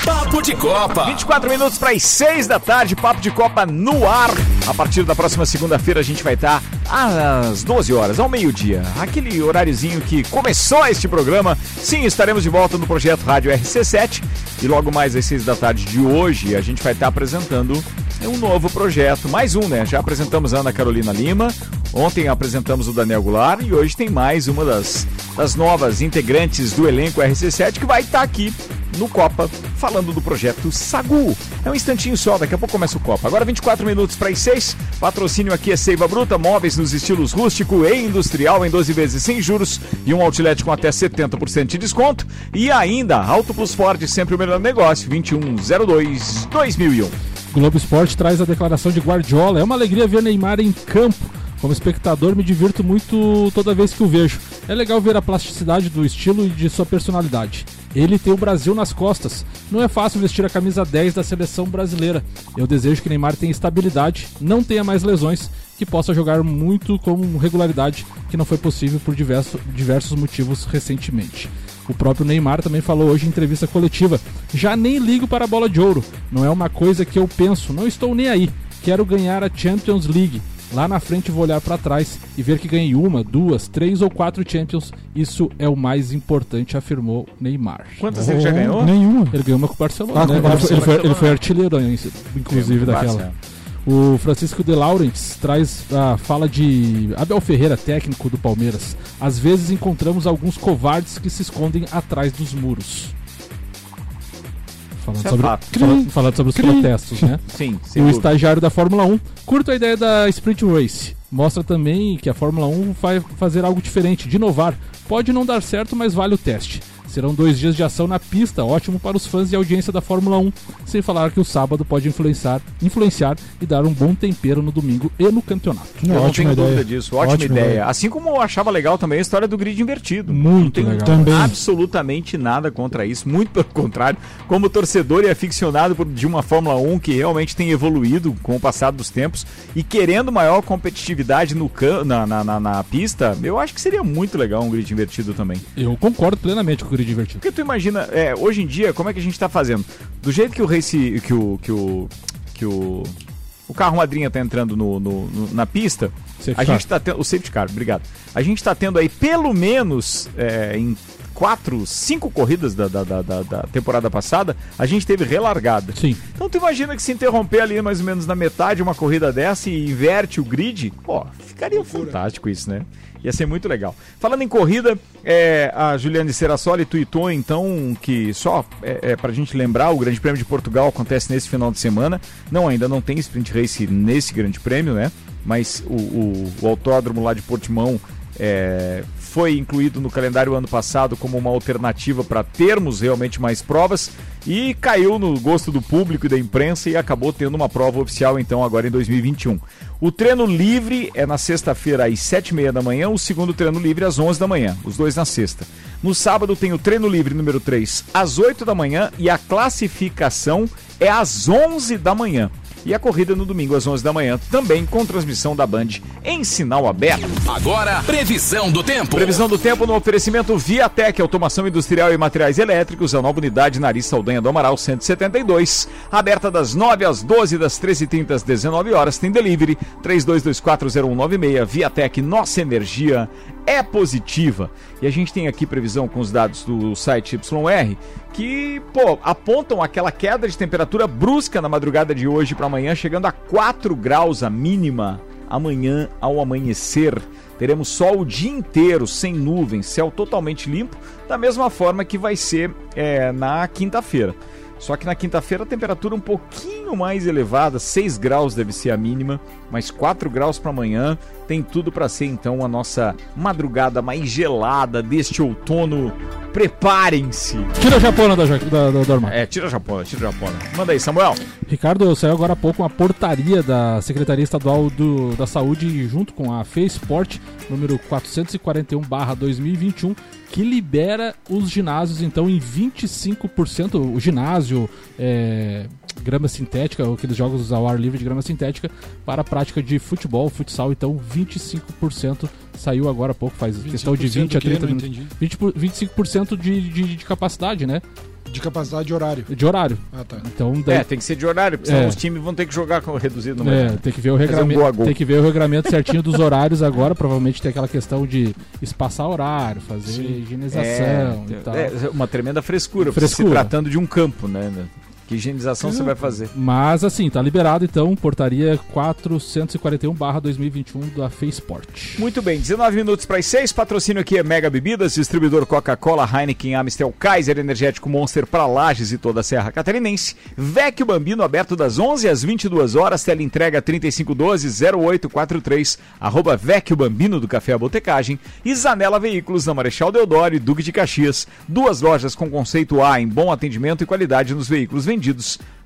Papo de Copa. 24 minutos para as 6 da tarde, Papo de Copa no ar. A partir da próxima segunda-feira a gente vai estar às 12 horas, ao meio-dia. Aquele horáriozinho que começou este programa. Sim, estaremos de volta no projeto Rádio RC7. E logo mais às 6 da tarde de hoje a gente vai estar apresentando um novo projeto. Mais um, né? Já apresentamos a Ana Carolina Lima. Ontem apresentamos o Daniel Goulart e hoje tem mais uma das, das novas integrantes do elenco RC7 que vai estar aqui no Copa, falando do projeto Sagu. É um instantinho só, daqui a pouco começa o Copa. Agora 24 minutos para as 6. Patrocínio aqui é Seiva Bruta, móveis nos estilos rústico e industrial em 12 vezes sem juros e um outlet com até 70% de desconto. E ainda, Auto Plus Ford, sempre o melhor negócio, 2102 2001. Globo Esporte traz a declaração de Guardiola. É uma alegria ver Neymar em campo. Como espectador, me divirto muito toda vez que o vejo. É legal ver a plasticidade do estilo e de sua personalidade. Ele tem o Brasil nas costas. Não é fácil vestir a camisa 10 da seleção brasileira. Eu desejo que Neymar tenha estabilidade, não tenha mais lesões, que possa jogar muito com regularidade, que não foi possível por diverso, diversos motivos recentemente. O próprio Neymar também falou hoje em entrevista coletiva: Já nem ligo para a bola de ouro. Não é uma coisa que eu penso, não estou nem aí. Quero ganhar a Champions League. Lá na frente vou olhar para trás e ver que ganhei uma, duas, três ou quatro Champions. Isso é o mais importante, afirmou Neymar. Quantas ele já ganhou? Nenhuma. Ele ganhou uma com o Barcelona. Ah, né? com o Ele, foi, ele, foi, Barcelona. ele foi artilheiro, inclusive, daquela. O Francisco de Laurentiis traz a fala de Abel Ferreira, técnico do Palmeiras. Às vezes encontramos alguns covardes que se escondem atrás dos muros. Falando é sobre, falando, sobre os Cri. protestos, né? Sim, E sem o estagiário da Fórmula 1 curta a ideia da Sprint Race. Mostra também que a Fórmula 1 vai fazer algo diferente, de inovar. Pode não dar certo, mas vale o teste. Serão dois dias de ação na pista, ótimo para os fãs e audiência da Fórmula 1, sem falar que o sábado pode influenciar, influenciar e dar um bom tempero no domingo e no campeonato. Eu não ótima tenho ideia. dúvida disso, ótima, Ótima ideia. ideia. Assim como eu achava legal também a história do grid invertido. Muito não tenho legal. Também. absolutamente nada contra isso, muito pelo contrário. Como torcedor e aficionado por- de uma Fórmula 1 que realmente tem evoluído com o passar dos tempos e querendo maior competitividade no can na, na, na- na pista, eu acho que seria muito legal um grid invertido também. Eu concordo plenamente com o grid invertido. Porque tu imagina, é, hoje em dia, como é que a gente tá fazendo? Do jeito que o Race. que o. que o. que o. O carro madrinha tá entrando no, no- no- na pista, Safety a car. gente tá tendo. O safety car, obrigado. A gente tá tendo aí pelo menos é, em quatro, cinco corridas da, da, da, da- da temporada passada, a gente teve relargada. Sim. Então tu imagina que se interromper ali mais ou menos na metade uma corrida dessa e inverte o grid, pô, ficaria fantástico isso, né? Ia ser muito legal. Falando em corrida, é, a Juliane Serassoli tweetou então que só é, é, pra gente lembrar, o Grande Prêmio de Portugal acontece nesse final de semana. Não, ainda não tem sprint race nesse Grande Prêmio, né? Mas o, o, o autódromo lá de Portimão é, foi incluído no calendário ano passado como uma alternativa para termos realmente mais provas e caiu no gosto do público e da imprensa e acabou tendo uma prova oficial então agora em 2021. O treino livre é na sexta-feira às sete e meia da manhã, o segundo treino livre às 11 da manhã, os dois na sexta. No sábado tem o treino livre número 3 às 8 da manhã e a classificação é às 11 da manhã. E a corrida no domingo às 11 da manhã, também com transmissão da Band em sinal aberto. Agora, previsão do tempo. Previsão do tempo no oferecimento Viatec, automação industrial e materiais elétricos, a nova unidade Nariz Saldanha do Amaral 172, aberta das 9 às 12, das 13h30 às 19 horas, tem delivery 32240196, Viatec, nossa energia é positiva. E a gente tem aqui previsão com os dados do site YR que, pô, apontam aquela queda de temperatura brusca na madrugada de hoje para amanhã, chegando a 4 graus a mínima amanhã ao amanhecer. Teremos sol o dia inteiro, sem nuvens, céu totalmente limpo, da mesma forma que vai ser é, na quinta-feira. Só que na quinta-feira a temperatura um pouquinho mais elevada, 6 graus deve ser a mínima, mas 4 graus para amanhã. Tem tudo para ser então a nossa madrugada mais gelada deste outono. Preparem-se! Tira a japona da, da, da, armário. É, tira a japona, tira a japona. Manda aí, Samuel. Ricardo, saiu agora há pouco uma portaria da Secretaria Estadual do- da Saúde, junto com a FESPORT, número 441-2021, que libera os ginásios, então, em 25%, o ginásio, é, grama sintética, ou aqueles jogos ao ar livre de grama sintética, para a prática de futebol, futsal, então 25% saiu agora há pouco, faz questão de 20 a o quê? 30 Não minutos. entendi. 20 por- 25% de, de, de capacidade, né? De capacidade de horário. De horário. Ah, tá. Então, daí- É, tem que ser de horário, porque senão É. os times vão ter que jogar com reduzido no É, tem que ver o um regramento. gol. tem que ver o regramento certinho dos horários agora. Provavelmente tem aquela questão de espaçar horário, fazer higienização e tal. É, uma tremenda frescura, Frescura. se tratando de um campo, né? Que higienização você vai fazer? Mas assim, tá liberado então, portaria 441/2021 da Faceport. Muito bem, 19 minutos para as 6. Patrocínio aqui é Mega Bebidas, distribuidor Coca-Cola, Heineken, Amstel, Kaiser, Energético Monster para Lages e toda a Serra Catarinense. Vecchio Bambino aberto das 11 às 22 horas, tela entrega 3512-0843, arroba Vecchio Bambino do Café à Botecagem. E Zanela Veículos na Marechal Deodoro e Duque de Caxias. Duas lojas com conceito A em bom atendimento e qualidade nos veículos vendidos.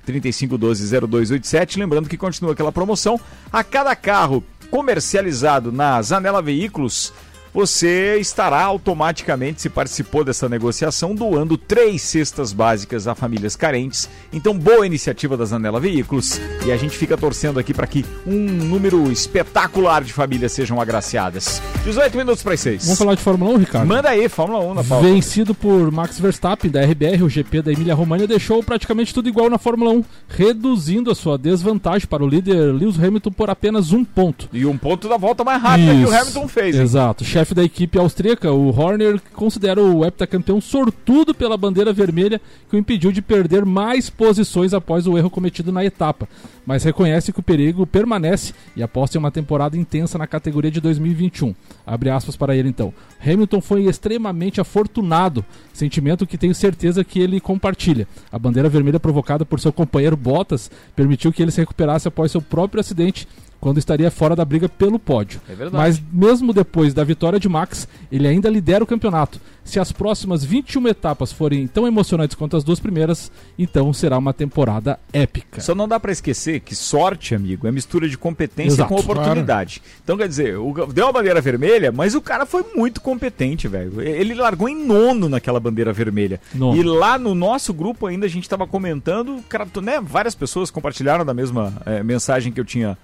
3512-0287. Lembrando que continua aquela promoção. A cada carro comercializado na Zanela Veículos, você estará automaticamente, se participou dessa negociação, doando três cestas básicas a famílias carentes. Então, boa iniciativa da Zanela Veículos. E a gente fica torcendo aqui para que um número espetacular de famílias sejam agraciadas. 18 minutos para as 6. Vamos falar de Fórmula 1, Ricardo? Manda aí, Fórmula 1 na pauta. Vencido por Max Verstappen da RBR, o GP da Emília-Romagna deixou praticamente tudo igual na Fórmula 1, reduzindo a sua desvantagem para o líder Lewis Hamilton por apenas um ponto. E um ponto da volta mais rápida que o Isso. Hamilton fez. hein? Exato. Chefe da equipe austríaca, o Horner, considera o heptacampeão sortudo pela bandeira vermelha que o impediu de perder mais posições após o erro cometido na etapa, mas reconhece que o perigo permanece e aposta em uma temporada intensa na categoria de 2021. Abre aspas para ele então. Hamilton foi extremamente afortunado, sentimento que tenho certeza que ele compartilha. A bandeira vermelha provocada por seu companheiro Bottas permitiu que ele se recuperasse após seu próprio acidente quando estaria fora da briga pelo pódio. É verdade. Mas mesmo depois da vitória de Max, ele ainda lidera o campeonato, Se as próximas 21 etapas forem tão emocionantes quanto as duas primeiras, então será uma temporada épica. Só não dá pra esquecer que sorte, amigo, é mistura de competência Exato. com oportunidade. Então, quer dizer, o- deu a bandeira vermelha, mas o cara foi muito competente, velho. Ele largou em nono naquela bandeira vermelha. Nono. E lá no nosso grupo ainda a gente tava comentando, cara, né, várias pessoas compartilharam da mesma eh, mensagem que eu tinha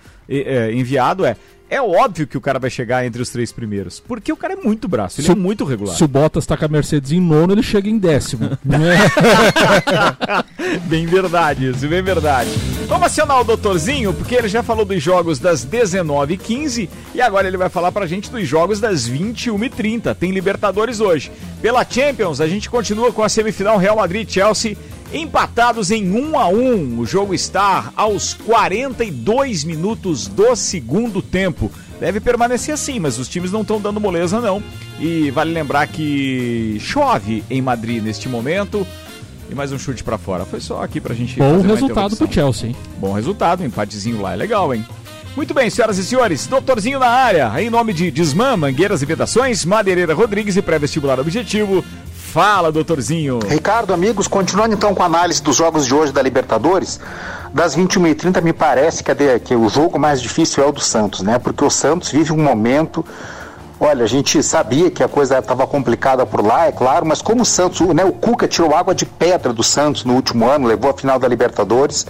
enviado, é... É óbvio que o cara vai chegar entre os três primeiros, porque o cara é muito braço, ele Se é muito regular. Se o Bottas tá com a Mercedes em nono, ele chega em décimo. bem verdade isso, bem verdade. Vamos acionar o doutorzinho, porque ele já falou dos jogos das 19h15 e agora ele vai falar pra gente dos jogos das 21h30. Tem Libertadores hoje. Pela Champions, a gente continua com a semifinal Real Madrid e Chelsea empatados em 1 a 1. O jogo está aos 42 minutos do segundo tempo. Deve permanecer assim, mas os times não estão dando moleza não. E vale lembrar que chove em Madrid neste momento. E mais um chute pra fora. Foi só aqui pra gente. Bom resultado pro Chelsea, hein? Bom resultado, um empatezinho lá é legal, hein? Muito bem, senhoras e senhores, doutorzinho na área, em nome de Desmã, Mangueiras e Vedações, Madeireira Rodrigues e Pré-Vestibular Objetivo. Fala, doutorzinho. Ricardo, amigos, continuando então com a análise dos jogos de hoje da Libertadores, das 21h30 me parece que, a que o jogo mais difícil é o do Santos, né? Porque o Santos vive um momento. Olha, a gente sabia que a coisa estava complicada por lá, é claro, mas como o Santos, né, o Cuca tirou água de pedra do Santos no último ano, levou a final da Libertadores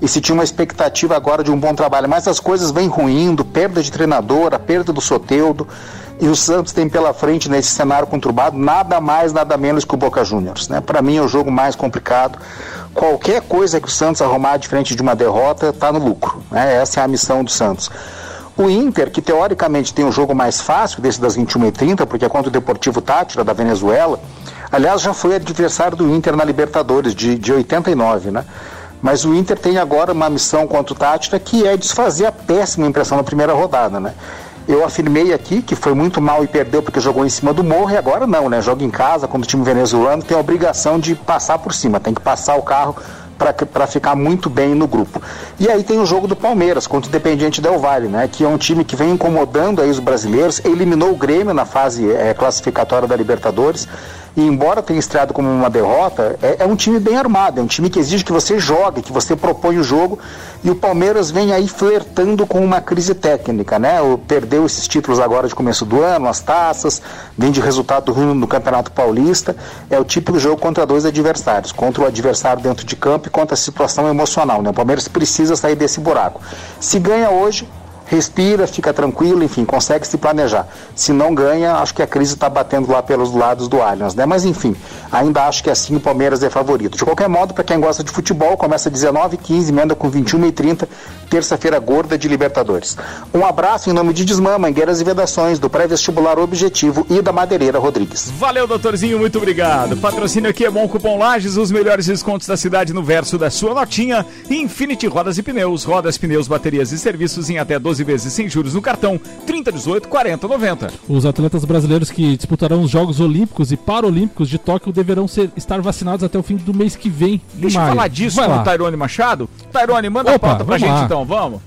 e se tinha uma expectativa agora de um bom trabalho, mas as coisas vêm ruindo, perda de treinador, a perda do Soteudo, e o Santos tem pela frente nesse cenário conturbado nada mais, nada menos que o Boca Juniors, né? Para mim é o jogo mais complicado. Qualquer coisa que o Santos arrumar de frente de uma derrota está no lucro, né? Essa é a missão do Santos. O Inter, que teoricamente tem um jogo mais fácil desse das 21h30, porque é contra o Deportivo Tátira da Venezuela, aliás já foi adversário do Inter na Libertadores de, de 89, né? Mas o Inter tem agora uma missão contra o que é desfazer a péssima impressão na primeira rodada, né? Eu afirmei aqui que foi muito mal e perdeu porque jogou em cima do morro e agora não, né? Joga em casa contra o time venezuelano, tem a obrigação de passar por cima, tem que passar o carro para ficar muito bem no grupo. E aí tem o jogo do Palmeiras contra o Independiente Del Valle, né? Que é um time que vem incomodando aí os brasileiros, eliminou o Grêmio na fase eh, classificatória da Libertadores. E embora tenha estreado como uma derrota, é, é um time bem armado, é um time que exige que você jogue, que você propõe o jogo. E o Palmeiras vem aí flertando com uma crise técnica, né? O, perdeu esses títulos agora de começo do ano, as taças, vem de resultado ruim no Campeonato Paulista. É o típico jogo contra dois adversários, contra o adversário dentro de campo e contra a situação emocional, né? O Palmeiras precisa sair desse buraco. Se ganha hoje, respira, fica tranquilo, enfim, consegue se planejar. Se não ganha, acho que a crise está batendo lá pelos lados do Allianz, né? Mas enfim, ainda acho que assim o Palmeiras é favorito. De qualquer modo, para quem gosta de futebol, começa 19 15 emenda com 21 e 30 terça-feira gorda de Libertadores. Um abraço em nome de Desmã, Mangueiras e Vedações, do Pré-Vestibular Objetivo e da Madeireira Rodrigues. Valeu, doutorzinho, muito obrigado. Patrocínio aqui é bom Cupom Lages, os melhores descontos da cidade no verso da sua notinha. Infinity Rodas e Pneus, rodas, pneus, baterias e serviços em até 12 vezes sem juros no cartão 3018 4090. Os atletas brasileiros que disputarão os Jogos Olímpicos e Paralímpicos de Tóquio deverão ser, estar vacinados até o fim do mês que vem. de Deixa eu maio. falar disso Vai com lá. o Tairone Machado. Tairone, manda a Opa, pauta pra gente lá. então, vamos.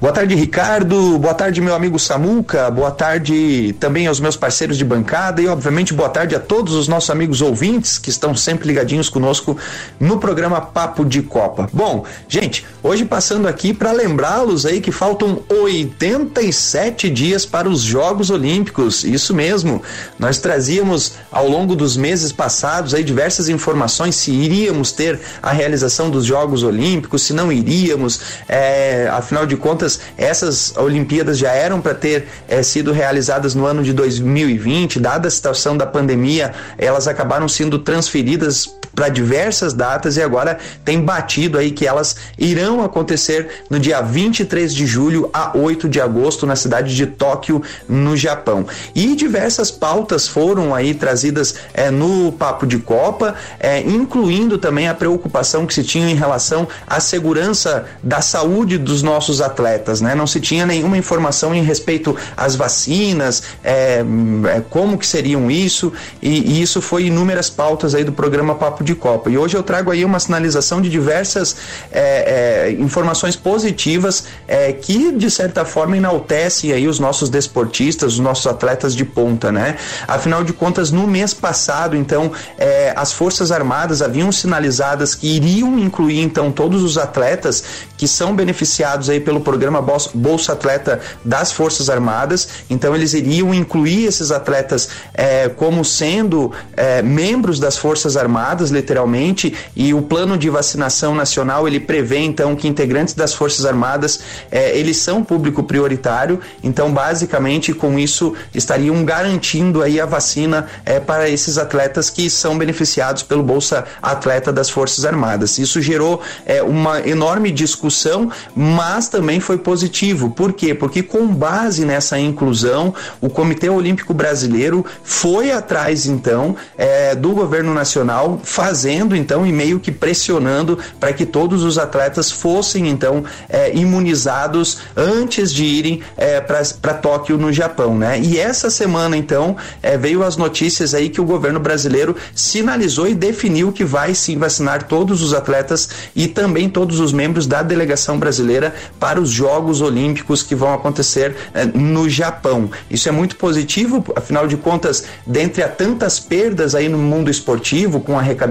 Boa tarde, Ricardo. Boa tarde, meu amigo Samuca. Boa tarde também aos meus parceiros de bancada e, obviamente, boa tarde a todos os nossos amigos ouvintes que estão sempre ligadinhos conosco no programa Papo de Copa. Bom, gente, hoje passando aqui para lembrá-los aí que faltam 87 dias para os Jogos Olímpicos. Isso mesmo. Nós trazíamos ao longo dos meses passados aí diversas informações se iríamos ter a realização dos Jogos Olímpicos, se não iríamos. É, afinal de contas, essas Olimpíadas já eram para ter é, sido realizadas no ano de 2020, dada a situação da pandemia, elas acabaram sendo transferidas para diversas datas e agora tem batido aí que elas irão acontecer no dia 23 de julho a 8 de agosto na cidade de Tóquio, no Japão. E diversas pautas foram aí trazidas é, no Papo de Copa, é, incluindo também a preocupação que se tinha em relação à segurança da saúde dos nossos atletas, né? Não se tinha nenhuma informação em respeito às vacinas, é, como que seriam isso, e, e isso foi inúmeras pautas aí do programa Papo papo de Copa. E hoje eu trago aí uma sinalização de diversas é, é, informações positivas é, que, de certa forma, enaltecem aí os nossos desportistas, os nossos atletas de ponta, né? Afinal de contas, no mês passado, então, é, as Forças Armadas haviam sinalizadas que iriam incluir, então, todos os atletas que são beneficiados aí pelo programa Bolsa Atleta das Forças Armadas. Então, eles iriam incluir esses atletas é, como sendo é, membros das Forças Armadas, literalmente, e o plano de vacinação nacional ele prevê então que integrantes das Forças Armadas é, eles são público prioritário. Então, basicamente, com isso estariam garantindo aí a vacina é, para esses atletas que são beneficiados pelo Bolsa Atleta das Forças Armadas. Isso gerou é, uma enorme discussão, mas também foi positivo. Por quê? Porque com base nessa inclusão, o Comitê Olímpico Brasileiro foi atrás então do governo nacional, fazendo então e meio que pressionando para que todos os atletas fossem então é, imunizados antes de irem é, para Tóquio no Japão, né? E essa semana então é, veio as notícias aí que o governo brasileiro sinalizou e definiu que vai sim vacinar todos os atletas e também todos os membros da delegação brasileira para os Jogos Olímpicos que vão acontecer é, no Japão. Isso é muito positivo, afinal de contas, dentre a tantas perdas aí no mundo esportivo, com arrecadação,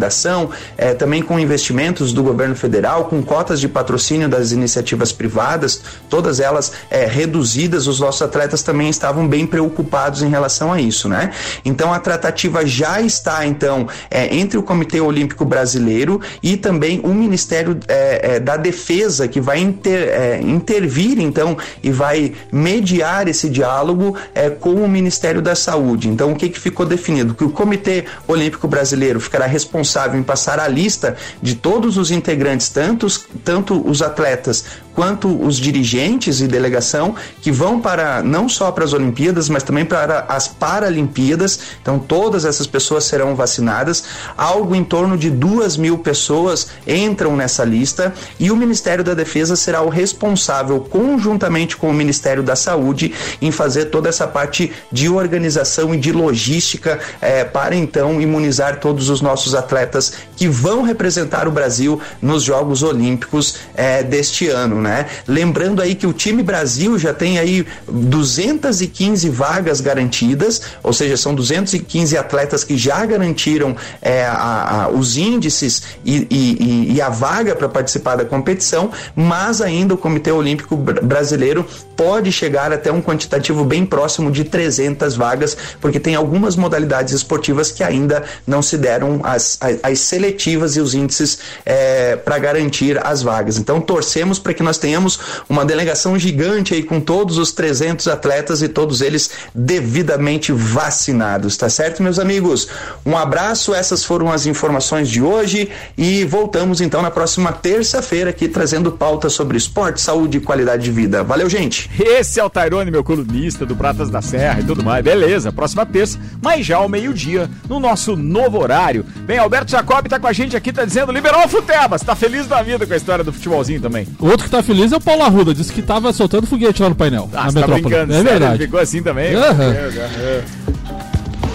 é, também com investimentos do governo federal, com cotas de patrocínio das iniciativas privadas, todas elas é, reduzidas, os nossos atletas também estavam bem preocupados em relação a isso, né? Então a tratativa já está então é, entre o Comitê Olímpico Brasileiro e também o Ministério é, é, da Defesa que vai inter, é, intervir então e vai mediar esse diálogo com o Ministério da Saúde. Então o que, que ficou definido? Que o Comitê Olímpico Brasileiro ficará responsável em passar a lista de todos os integrantes, tanto, tanto os atletas quanto os dirigentes e delegação que vão para não só para as Olimpíadas, mas também para as Paralimpíadas. Então, todas essas pessoas serão vacinadas. Algo em torno de duas mil pessoas entram nessa lista e o Ministério da Defesa será o responsável, conjuntamente com o Ministério da Saúde, em fazer toda essa parte de organização e de logística é, para então imunizar todos os nossos atletas que vão representar o Brasil nos Jogos Olímpicos é, deste ano, né? Lembrando aí que o time Brasil já tem aí 215 vagas garantidas, ou seja, são 215 atletas que já garantiram é, a, a, os índices e, e, e a vaga para participar da competição, mas ainda o Comitê Olímpico Brasileiro pode chegar até um quantitativo bem próximo de 300 vagas, porque tem algumas modalidades esportivas que ainda não se deram as, as, as seletivas e os índices é, para garantir as vagas. Então torcemos para que nós tenhamos uma delegação gigante aí com todos os 300 atletas e todos eles devidamente vacinados, tá certo, meus amigos? Um abraço, essas foram as informações de hoje e voltamos então na próxima terça-feira aqui trazendo pauta sobre esporte, saúde e qualidade de vida. Valeu, gente! Esse é o Tairone, meu colunista do Pratas da Serra e tudo mais. Beleza, próxima terça, mas já ao meio-dia, no nosso novo horário. Bem, Alberto Jacob tá com a gente aqui, tá dizendo, liberou o Futebas, tá feliz da vida com a história do futebolzinho também. O outro que tá feliz é o Paulo Arruda, disse que tava soltando foguete lá no painel, Ah, na tá metrópole. brincando, é sério? verdade. Ele ficou assim também? Aham.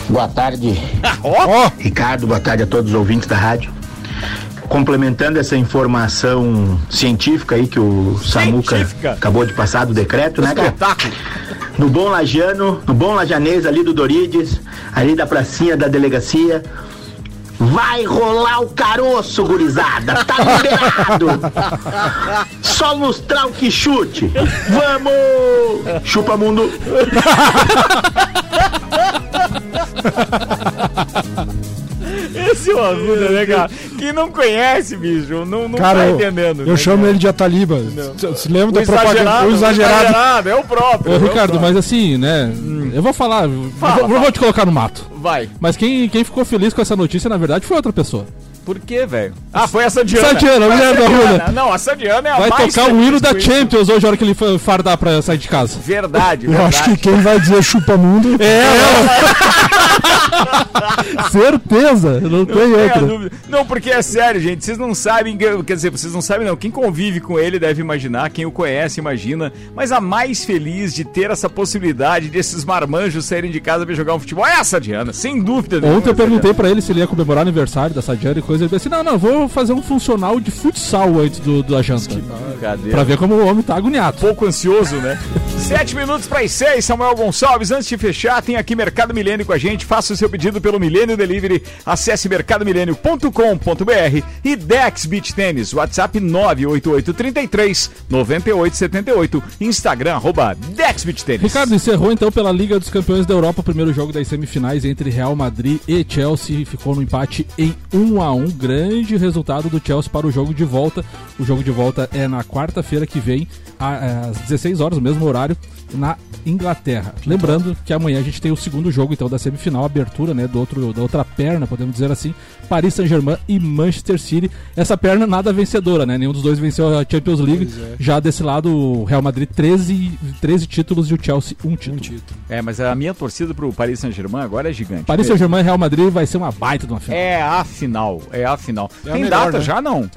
Boa tarde. Ricardo, boa tarde a todos os ouvintes da rádio. Complementando essa informação científica aí que o Samuca Científica? acabou de passar do decreto, né, cara? Espetáculo. No Bom Lajano, no Bom Lajanês, ali do Dorides, ali da pracinha da delegacia. Vai rolar o caroço, gurizada! Tá liberado! Só lustrar o que chute! Vamos! Chupa mundo! Esse é o Arruda, né, cara? Quem não conhece, bicho, não, não Cara, tá eu, entendendo. eu né, chamo ele de Ataliba. Você lembra O da propaganda? exagerado, O exagerado. é o próprio. Ô, é Ricardo, mas assim, né? Eu vou falar. eu Fala, vou- não fala. vou te colocar no mato. Vai. Mas quem, quem ficou feliz com essa notícia, na verdade, foi outra pessoa. Por quê, velho? Ah, foi a Sandiana. Sandiana, a a mulher da Sandiana. Arruda. Não, a Sandiana é a Vai mais tocar o hino da. Champions hoje, a hora que ele fardar pra sair de casa. Verdade, Eu verdade. acho que quem vai dizer chupa mundo É, Certeza, não Não tem tenha outra. dúvida. Não, porque é sério, gente. Vocês não sabem, que- quer dizer, vocês não sabem, não. Quem convive com ele deve imaginar, quem o conhece imagina. Mas a mais feliz de ter essa possibilidade de esses marmanjos saírem de casa pra jogar um futebol é essa, Diana, sem dúvida. Ontem eu perguntei pra ele se ele ia comemorar o aniversário da Sadiana e coisa, ele disse assim, não, não, vou fazer um funcional de futsal antes do, da janta. Brincadeira. Pra ver como o homem tá agoniado. Pouco ansioso, né? Sete minutos para as seis, Samuel Gonçalves. Antes de fechar, tem aqui Mercado Milênio com a gente. Faça o seu pedido pelo Milênio Delivery. Acesse mercadomilênio.com.br e Dex Beach Tênis. WhatsApp 98833 9878. Instagram, arroba Dex Beach Tênis. Ricardo, encerrou então pela Liga dos Campeões da Europa o primeiro jogo das semifinais entre Real Madrid e Chelsea. Ficou no empate em 1 a 1 Grande resultado do Chelsea para o jogo de volta. O jogo de volta é na quarta-feira que vem, às 16 horas, o mesmo horário, na Inglaterra. Lembrando que amanhã a gente tem o segundo jogo então da semifinal, a abertura né, do outro, da outra perna, podemos dizer assim, Paris Saint-Germain e Manchester City. Essa perna nada vencedora, né? Nenhum dos dois venceu a Champions League. Já desse lado, o Real Madrid 13, 13 títulos e o Chelsea um título. É, mas a minha torcida pro Paris Saint-Germain agora é gigante. Paris Saint-Germain e Real Madrid vai ser uma baita de uma final. É a final, é a final. É a Tem melhor, data né? já, não?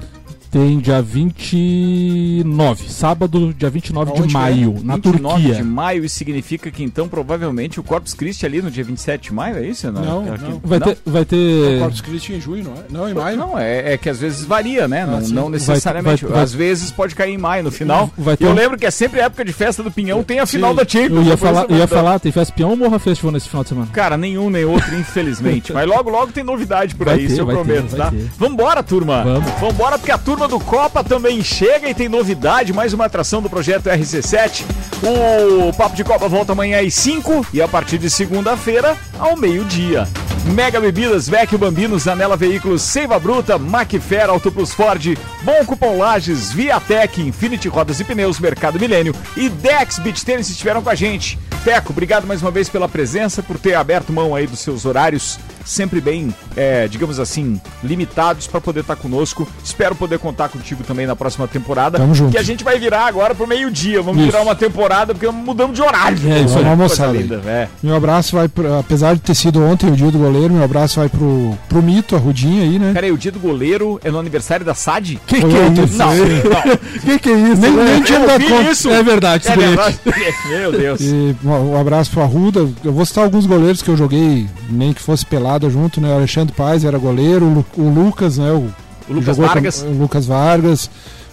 Tem dia 29, sábado, dia 29 de Aonde que é? maio, na 29 Turquia. de maio, isso significa que então provavelmente o Corpus Christi ali no dia 27 de maio, é isso? Não, É que- não. Vai ter, vai ter... O Corpus Christi em junho, não é? Não, em maio. Não, é, é que às vezes varia, né? não, sim. não necessariamente. Vai- vai- às vezes pode cair em maio no final. Vai E ter eu lembro que é sempre época de festa do Pinhão, tem a final da Champions. Eu ia falar, eu ia falar, tem Festa Peão ou Morra Festival nesse final de semana? Cara, nenhum nem outro, infelizmente. Mas logo, logo tem novidade por Vai aí, ter, isso eu prometo, tá? ter. Vambora, turma! Vamos. Vambora, porque a turma do Copa também chega e tem novidade, mais uma atração do projeto RC7. O Papo de Copa volta amanhã às 5 e a partir de segunda-feira ao meio-dia. Mega Bebidas, Vecchio Bambinos, Anela Veículos, Seiva Bruta, Macfer, Auto Plus Ford, Bom Cupom Lages, Viatec, Infinity Rodas e Pneus, Mercado Milênio e Dex Beach Tennis estiveram com a gente. Teco, obrigado mais uma vez pela presença, por ter aberto mão aí dos seus horários, sempre bem, é, digamos assim, limitados para poder estar conosco. Espero poder contar contigo também na próxima temporada. Tamo junto. Que a gente vai virar agora pro meio-dia. Vamos Isso. virar uma temporada porque mudamos de horário. É, isso Uma moçada aí. linda, é. Meu abraço vai, pro, apesar de ter sido ontem o dia do goleiro, meu abraço vai pro, pro Mito, a Rudinha aí, né? Peraí, o dia do goleiro é no aniversário da SAD? Que que é isso? Não, não. que que é isso? Nem, nem tinha dado ouvi conta. isso. É verdade, É verdade. Meu Deus. E um abraço pro Arruda. Eu vou citar alguns goleiros que eu joguei, nem que fosse pelada junto, né? O Alexandre Paz era goleiro, o, Lu- o Lucas, né? O, O Lucas jogou com- Vargas. o Lucas Vargas.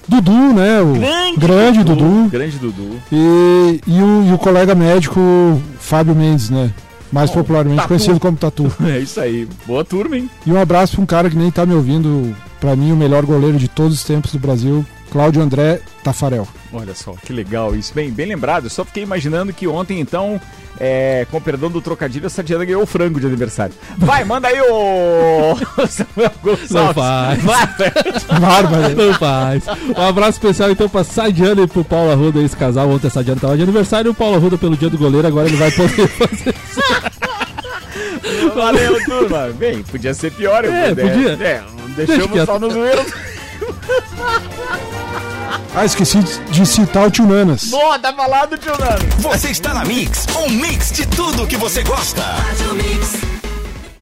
Dudu, né? O Grande grande Dudu. Grande Dudu. E, e, o, e o colega médico Fábio Mendes, né? Mais popularmente Tatu. conhecido como Tatu. É isso aí. Boa turma, hein? E um abraço pra um cara que nem tá me ouvindo, pra mim, o melhor goleiro de todos os tempos do Brasil, Cláudio André Tafarel. Olha só, que legal isso. Bem, bem lembrado. Eu só fiquei imaginando que ontem, então, é, com perdão do trocadilho, a Sadiana ganhou o frango de aniversário. Vai, manda aí o. Samuel Gonçalves. Não faz. Vai, Bárbara. Não faz. Um abraço especial então pra Sadiana e pro Paulo Arruda, esse casal. Ontem a Sadiana tava de aniversário e o Paulo Arruda pelo dia do goleiro, agora ele vai poder fazer Valeu, turma. Bem, podia ser pior. eu É, puder. podia. É, Deixa deixamos só no zoeiro. Ah, esqueci de citar o Tio Nanas. Boa, tá falado, tio Nando. Você está na Mix, um mix de tudo que você gosta. Faz o mix.